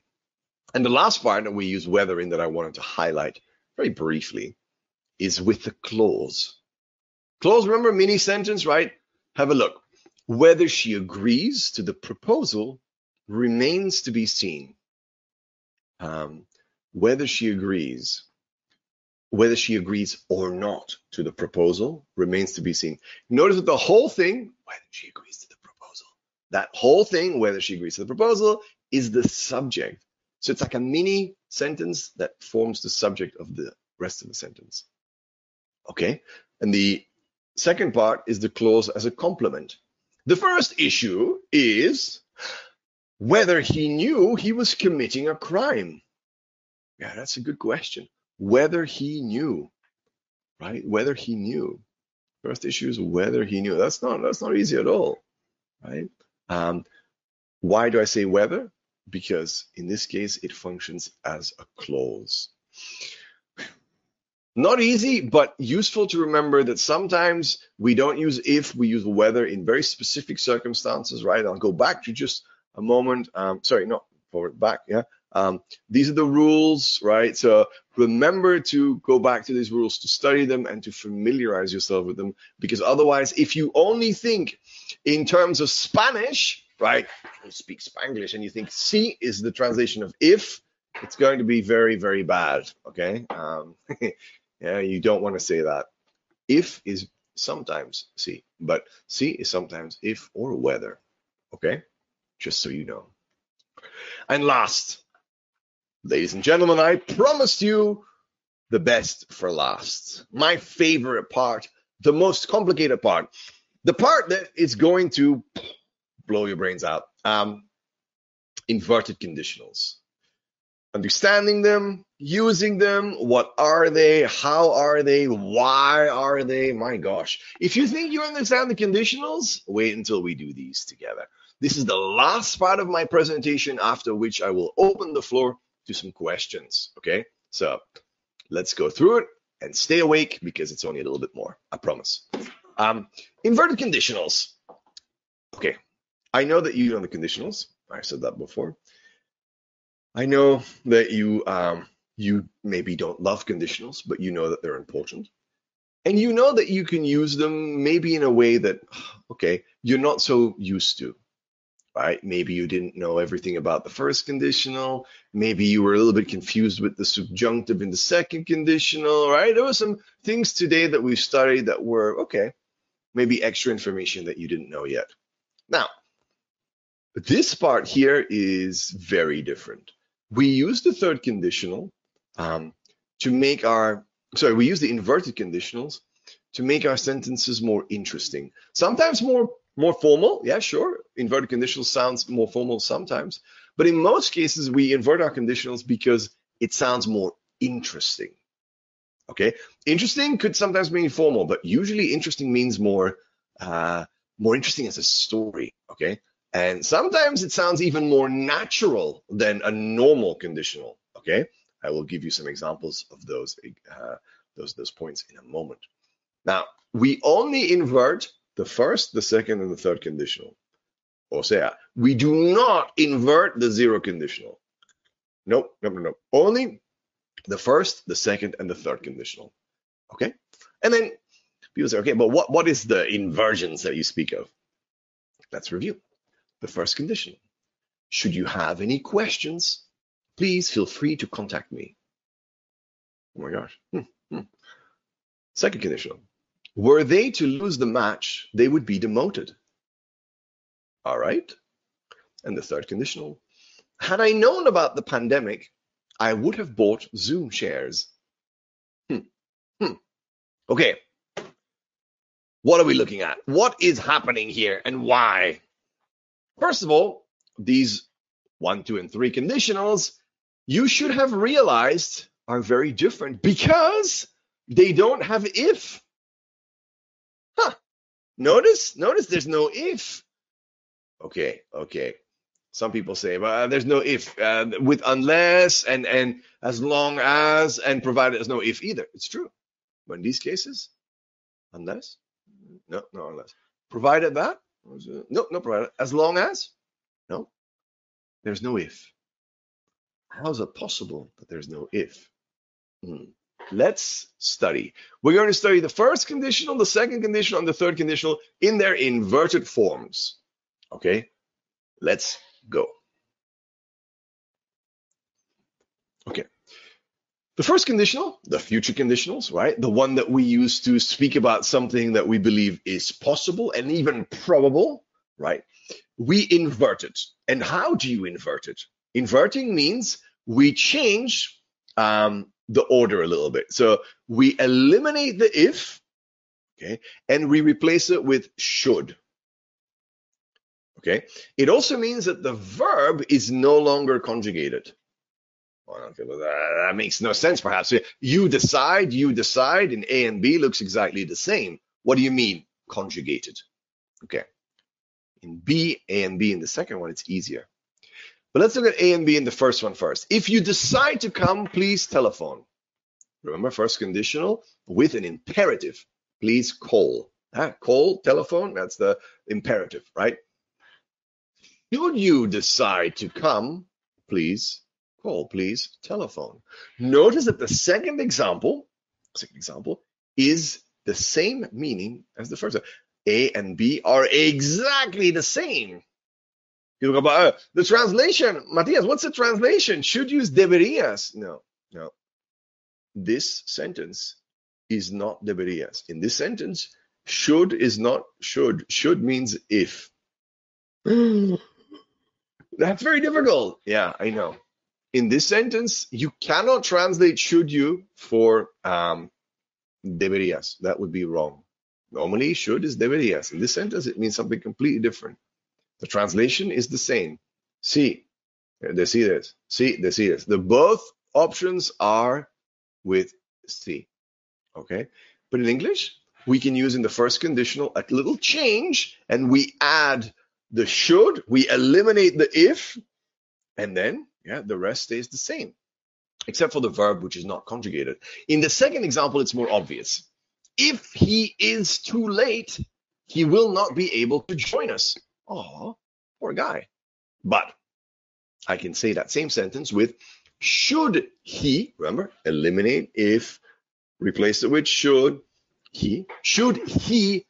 And the last part that we use whether in that I wanted to highlight very briefly is with the clause. Clause, remember mini sentence, right? Have a look. Whether she agrees to the proposal remains to be seen. Um, whether she agrees, whether she agrees or not to the proposal remains to be seen. Notice that the whole thing, whether she agrees to the proposal, that whole thing, whether she agrees to the proposal, is the subject. So it's like a mini sentence that forms the subject of the rest of the sentence. Okay. And the second part is the clause as a complement. The first issue is whether he knew he was committing a crime. Yeah, that's a good question. Whether he knew, right? Whether he knew. First issue is whether he knew. That's not that's not easy at all, right? Um, why do I say whether? Because in this case, it functions as a clause. Not easy, but useful to remember that sometimes we don't use if, we use whether in very specific circumstances, right? I'll go back to just a moment. Um, sorry, not forward, back, yeah. Um, these are the rules, right? So remember to go back to these rules to study them and to familiarize yourself with them because otherwise, if you only think in terms of Spanish, right? You speak Spanglish and you think si is the translation of if, it's going to be very, very bad, okay? Um, Yeah, you don't want to say that. If is sometimes si, but si is sometimes if or whether. Okay? Just so you know. And last, ladies and gentlemen, I promised you the best for last. My favorite part, the most complicated part, the part that is going to blow your brains out. Um, inverted conditionals understanding them, using them, what are they, how are they, why are they? My gosh. If you think you understand the conditionals, wait until we do these together. This is the last part of my presentation, after which I will open the floor to some questions. Okay, so let's go through it and stay awake because it's only a little bit more, I promise. Um, inverted conditionals. Okay, I know that you know the conditionals. I said that before. I know that you um, you maybe don't love conditionals, but you know that they're important. And you know that you can use them maybe in a way that, okay, you're not so used to, right? Maybe you didn't know everything about the first conditional. Maybe you were a little bit confused with the subjunctive in the second conditional, right? There were some things today that we studied that were, okay, maybe extra information that you didn't know yet. Now, this part here is very different we use the third conditional um, to make our, sorry, we use the inverted conditionals to make our sentences more interesting. Sometimes more more formal, yeah, sure. Inverted conditionals sounds more formal sometimes, but in most cases we invert our conditionals because it sounds more interesting. Okay, interesting could sometimes mean formal, but usually interesting means more uh, more interesting as a story. Okay, and sometimes it sounds even more natural than a normal conditional. Okay, I will give you some examples of those uh, those those points in a moment. Now we only invert the first, the second, and the third conditional. O sea, we do not invert the zero conditional. Nope, no, no, no. Only the first, the second, and the third conditional. Okay, and then people say, okay, but what what is the inversions that you speak of? Let's review the first condition. Should you have any questions, please feel free to contact me. Oh my gosh. Hmm, hmm. Second condition. Were they to lose the match, they would be demoted. All right. And the third conditional, had I known about the pandemic, I would have bought Zoom shares. Hmm. Hmm. Okay. What are we looking at? What is happening here and why? First of all, these one, two, and three conditionals you should have realized are very different because they don't have if. Huh. Notice, notice there's no if. Okay, okay. Some people say, well, there's no if uh, with unless and and as long as and provided there's no if either. It's true. But in these cases, unless, no, no, unless. Provided that, no, no, provided. As long as, no, there's no if. How is it possible that there's no if? Hmm. Let's study. We're going to study the first conditional, the second conditional, and the third conditional in their inverted forms. Okay, let's go. Okay. The first conditional, the future conditionals, right? The one that we use to speak about something that we believe is possible and even probable, right? We invert it. And how do you invert it? Inverting means we change um, the order a little bit. So we eliminate the if, okay, and we replace it with should. Okay. It also means that the verb is no longer conjugated. Okay, that, that makes no sense, perhaps. You decide, you decide, and A and B looks exactly the same. What do you mean conjugated? Okay. In B, A and B in the second one, it's easier. But let's look at A and B in the first one first. If you decide to come, please telephone. Remember, first conditional with an imperative. Please call. Ah, call, telephone, that's the imperative, right? Should you decide to come, please call, please telephone. Notice that the second example, second example, is the same meaning as the first. A and B are exactly the same. You talk about uh, the translation, Matthias. What's the translation? Should use deberías. No, no. This sentence is not deberías. In this sentence, should is not should. Should means if. That's very difficult. Yeah, I know. In this sentence, you cannot translate should you for um, deberías. That would be wrong. Normally, should is deberías. In this sentence, it means something completely different. The translation is the same. Si, decides. Si, decides. The both options are with C. Okay? But in English, we can use in the first conditional a little change and we add the should, we eliminate the if, and then yeah, the rest stays the same, except for the verb which is not conjugated. In the second example, it's more obvious. If he is too late, he will not be able to join us. Oh, poor guy. But I can say that same sentence with should he, remember, eliminate if, replace it with should he, should he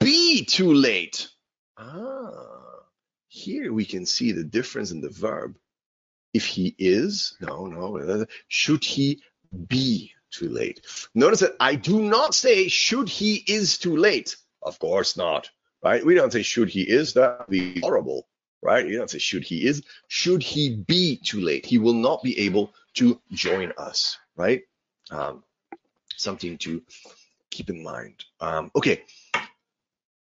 be too late? Ah, here we can see the difference in the verb. If he is, no, no, should he be too late? Notice that I do not say should he is too late. Of course not, right? We don't say should he is, that would be horrible, right? You don't say should he is, should he be too late? He will not be able to join us, right? Um, something to keep in mind. Um, okay.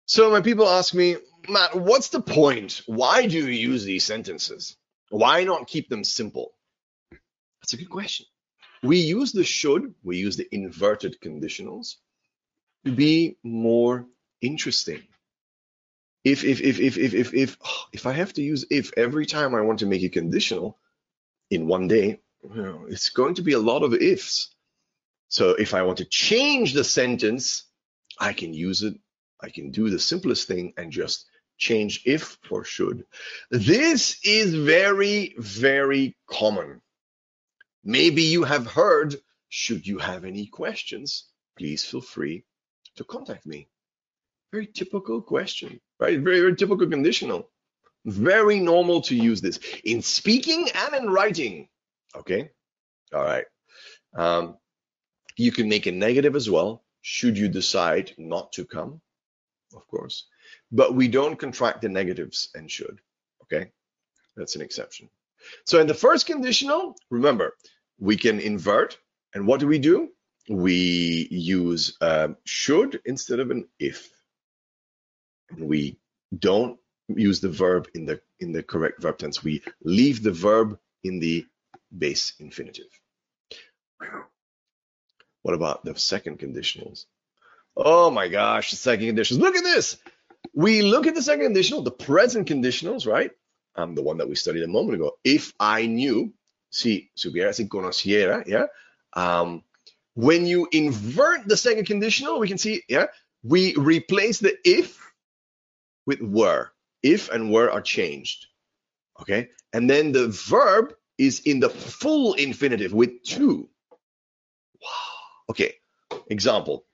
So when people ask me, Matt, what's the point? Why do you use these sentences? Why not keep them simple? That's a good question. We use the should, we use the inverted conditionals to be more interesting. If if if if if if if, if I have to use if every time I want to make a conditional in one day, it's going to be a lot of ifs. So if I want to change the sentence, I can use it. I can do the simplest thing and just change if for should. This is very, very common. Maybe you have heard, should you have any questions, please feel free to contact me. Very typical question, right? Very, very typical conditional. Very normal to use this in speaking and in writing. Okay. All right. Um, you can make a negative as well. Should you decide not to come, of course but we don't contract the negatives and should. Okay, that's an exception. So in the first conditional, remember, we can invert. And what do we do? We use um, should instead of an if. And we don't use the verb in the in the correct verb tense. We leave the verb in the base infinitive. What about the second conditionals? Oh my gosh, the second conditionals. Look at this. We look at the second conditional, the present conditionals, right? Um, the one that we studied a moment ago. If I knew, si supiera, si conociera, yeah. Um, when you invert the second conditional, we can see, yeah, we replace the if with were. If and were are changed. Okay. And then the verb is in the full infinitive with to. Wow. Okay. Example.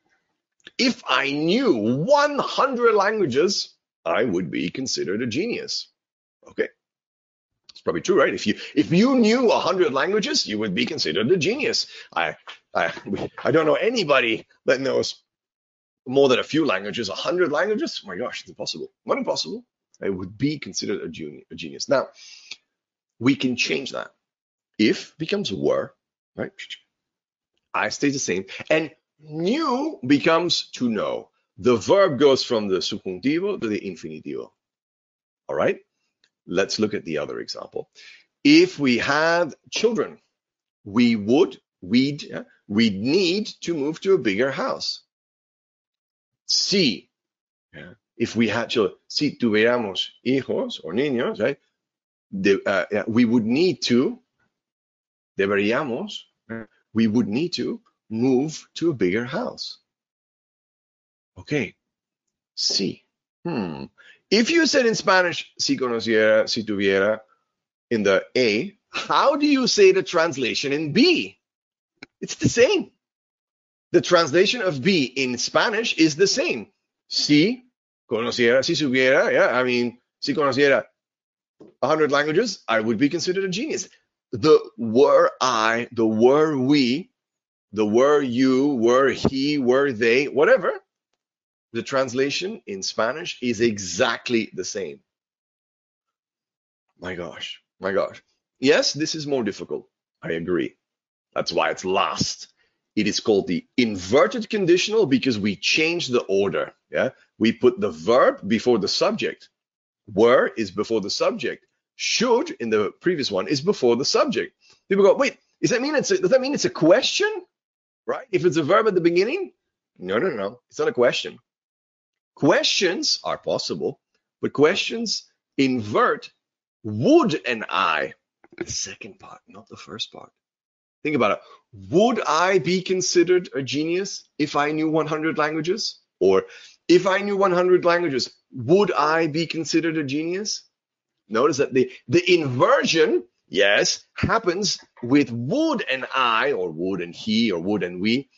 If I knew 100 languages, I would be considered a genius. Okay. It's probably true, right? If you if you knew 100 languages, you would be considered a genius. I I I don't know anybody that knows more than a few languages, 100 languages. Oh my gosh, it's impossible. Not impossible. I would be considered a, a genius. Now, we can change that. If becomes were, right? I stay the same. And knew becomes to know. The verb goes from the subjuntivo to the infinitivo. All right? Let's look at the other example. If we had children, we would, we'd, yeah, we'd need to move to a bigger house. See, yeah, if we had children, si tuviéramos hijos or niños, right? De, uh, yeah, we would need to, deberíamos, we would need to move to a bigger house. Okay, si. Hmm. If you said in Spanish, si conociera, si tuviera, in the A, how do you say the translation in B? It's the same. The translation of B in Spanish is the same. Si conociera, si supiera, yeah, I mean, si conociera 100 languages, I would be considered a genius. The were I, the were we, the were you, were he, were they, whatever, the translation in Spanish is exactly the same. My gosh, my gosh. Yes, this is more difficult. I agree. That's why it's last. It is called the inverted conditional because we change the order. Yeah, we put the verb before the subject. Were is before the subject. Should in the previous one is before the subject. People go, wait, does that mean it's a, does that mean it's a question? Right? If it's a verb at the beginning? No, no, no. It's not a question. Questions are possible, but questions invert would and I. The second part, not the first part. Think about it. Would I be considered a genius if I knew 100 languages? Or if I knew 100 languages, would I be considered a genius? Notice that the, the inversion, yes, happens with would and I, or would and he, or would and we.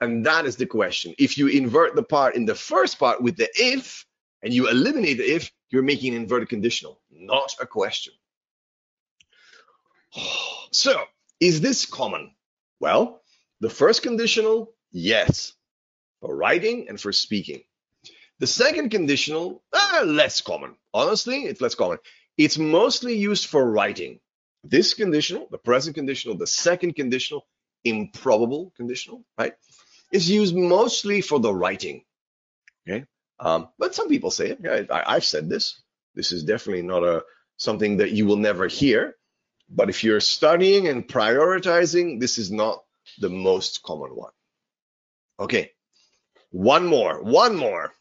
And that is the question. If you invert the part in the first part with the if, and you eliminate the if, you're making an inverted conditional, not a question. So, is this common? Well, the first conditional, yes, for writing and for speaking. The second conditional, uh, less common. Honestly, it's less common. It's mostly used for writing. This conditional, the present conditional, the second conditional, improbable conditional, right, is used mostly for the writing. Okay, um, but some people say it. I, I've said this. This is definitely not a something that you will never hear. But if you're studying and prioritizing, this is not the most common one. Okay, one more, one more.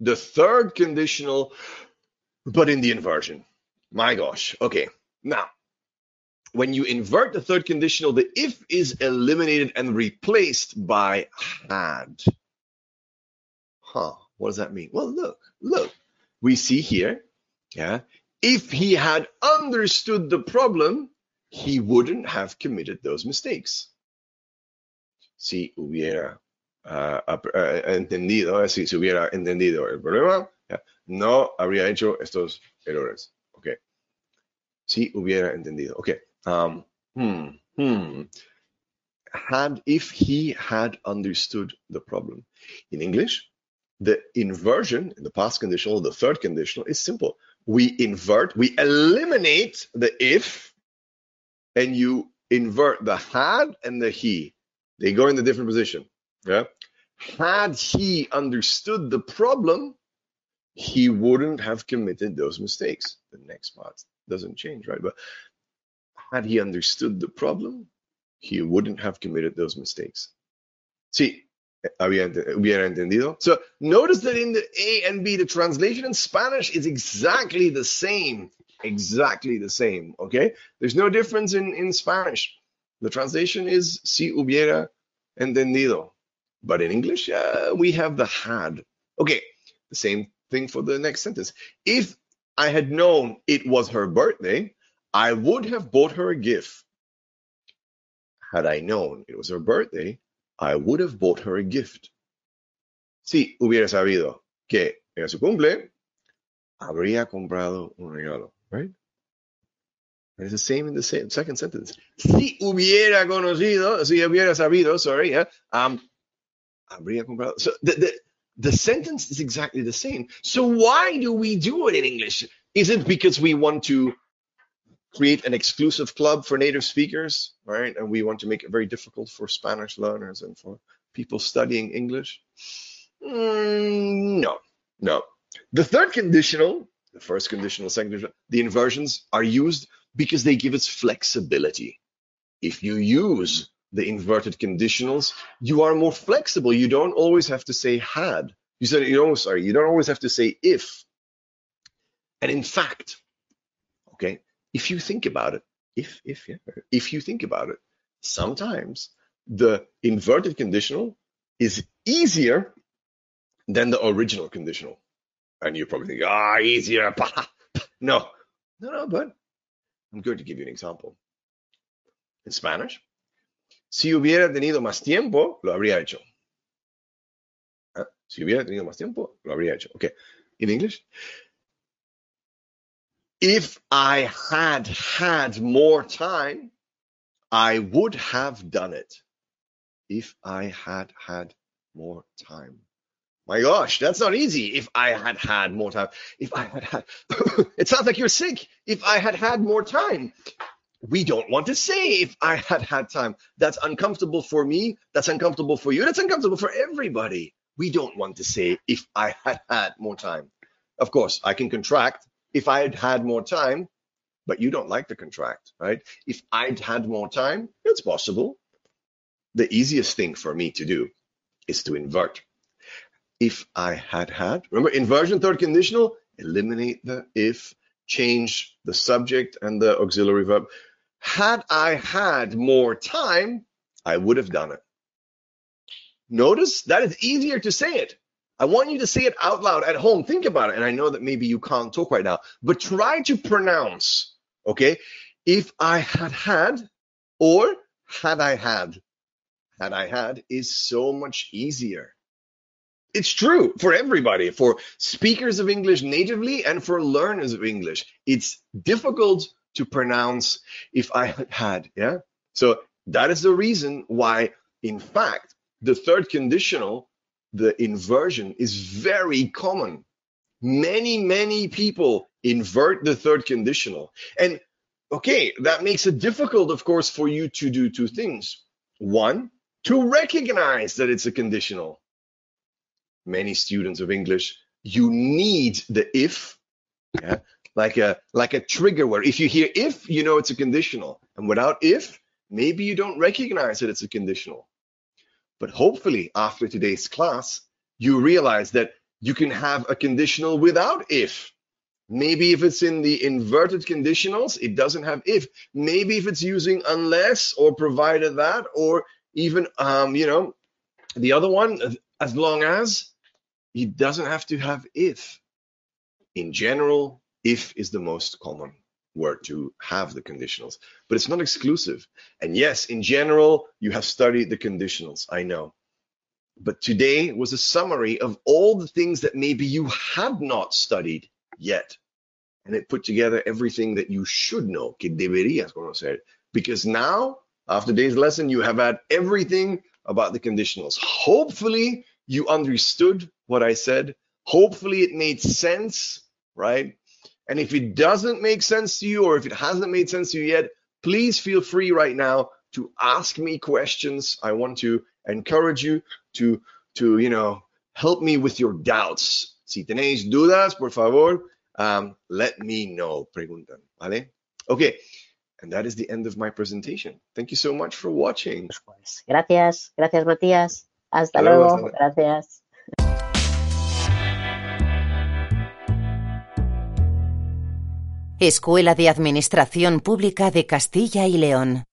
The third conditional, but in the inversion. My gosh. Okay, now, when you invert the third conditional, the if is eliminated and replaced by had. Huh, what does that mean? Well, look, look. We see here, yeah, if he had understood the problem, he wouldn't have committed those mistakes. Si hubiera uh, uh, entendido, eh, si se hubiera entendido el problema, yeah, no habría hecho estos errores. Si hubiera entendido. Okay. Um, hmm, hmm. Had if he had understood the problem. In English, the inversion in the past conditional, the third conditional, is simple we invert, we eliminate the if, and you invert the had and the he. They go in the different position. Yeah. Had he understood the problem, he wouldn't have committed those mistakes. The next part doesn't change, right? But had he understood the problem, he wouldn't have committed those mistakes. See, hubiera entendido. So notice that in the A and B, the translation in Spanish is exactly the same. Exactly the same. Okay. There's no difference in, in Spanish. The translation is si hubiera entendido. But in English, uh, we have the had. Okay. The same thing for the next sentence. If I had known it was her birthday, I would have bought her a gift. Had I known it was her birthday, I would have bought her a gift. Si hubiera sabido que era su cumple, habría comprado un regalo, right? And it's the same in the same, second sentence. Si hubiera conocido, si hubiera sabido, sorry, yeah, um, habría comprado. So the, the, the sentence is exactly the same. So why do we do it in English? Is it because we want to create an exclusive club for native speakers, right? And we want to make it very difficult for Spanish learners and for people studying English? Mm, no, no. The third conditional, the first conditional, second conditional, the inversions are used because they give us flexibility. If you use the inverted conditionals, you are more flexible. You don't always have to say had. You said you don't sorry, you don't always have to say if. And in fact, okay, if you think about it, if if yeah, if you think about it, sometimes the inverted conditional is easier than the original conditional. And you're probably think, ah, easier. no, no, no, but I'm going to give you an example. In Spanish, si hubiera tenido más tiempo, lo habría hecho. ¿Eh? Si hubiera tenido más tiempo, lo habría hecho. Okay. In English, if I had had more time, I would have done it. If I had had more time. My gosh, that's not easy. If I had had more time. If I had had, it sounds like you're sick. If I had had more time. We don't want to say if I had had time. That's uncomfortable for me. That's uncomfortable for you. That's uncomfortable for everybody. We don't want to say if I had had more time. Of course, I can contract if I had had more time, but you don't like the contract, right? If I'd had more time, it's possible. The easiest thing for me to do is to invert. If I had had, remember inversion third conditional, eliminate the if, change the subject and the auxiliary verb. Had I had more time, I would have done it. Notice that it's easier to say it. I want you to say it out loud at home. Think about it. And I know that maybe you can't talk right now, but try to pronounce, okay? If I had had or had I had. Had I had is so much easier. It's true for everybody, for speakers of English natively and for learners of English. It's difficult to pronounce if I had yeah? So that is the reason why, in fact, the third conditional the inversion is very common. Many, many people invert the third conditional. And okay, that makes it difficult, of course, for you to do two things. One, to recognize that it's a conditional. Many students of English, you need the if, yeah, like a like a trigger word. If you hear if, you know it's a conditional. And without if, maybe you don't recognize that it's a conditional. But hopefully, after today's class, you realize that you can have a conditional without if. Maybe if it's in the inverted conditionals, it doesn't have if. Maybe if it's using unless or provided that, or even, um, you know, the other one, as long as it doesn't have to have if. In general, if is the most common word to have the conditionals, but it's not exclusive. And yes, in general, you have studied the conditionals, I know. But today was a summary of all the things that maybe you had not studied yet. And it put together everything that you should know, que deberías conocer. Because now, after today's lesson, you have had everything about the conditionals. Hopefully, you understood what I said. Hopefully, it made sense, right? And if it doesn't make sense to you or if it hasn't made sense to you yet, please feel free right now to ask me questions. I want to encourage you to, to you know, help me with your doubts. Si tenéis dudas, por favor, um, let me know. Preguntan, ¿vale? Okay, and that is the end of my presentation. Thank you so much for watching. Gracias, gracias Matías. Hasta Hasta luego, luego, hasta luego. gracias. Escuela de Administración Pública de Castilla y León.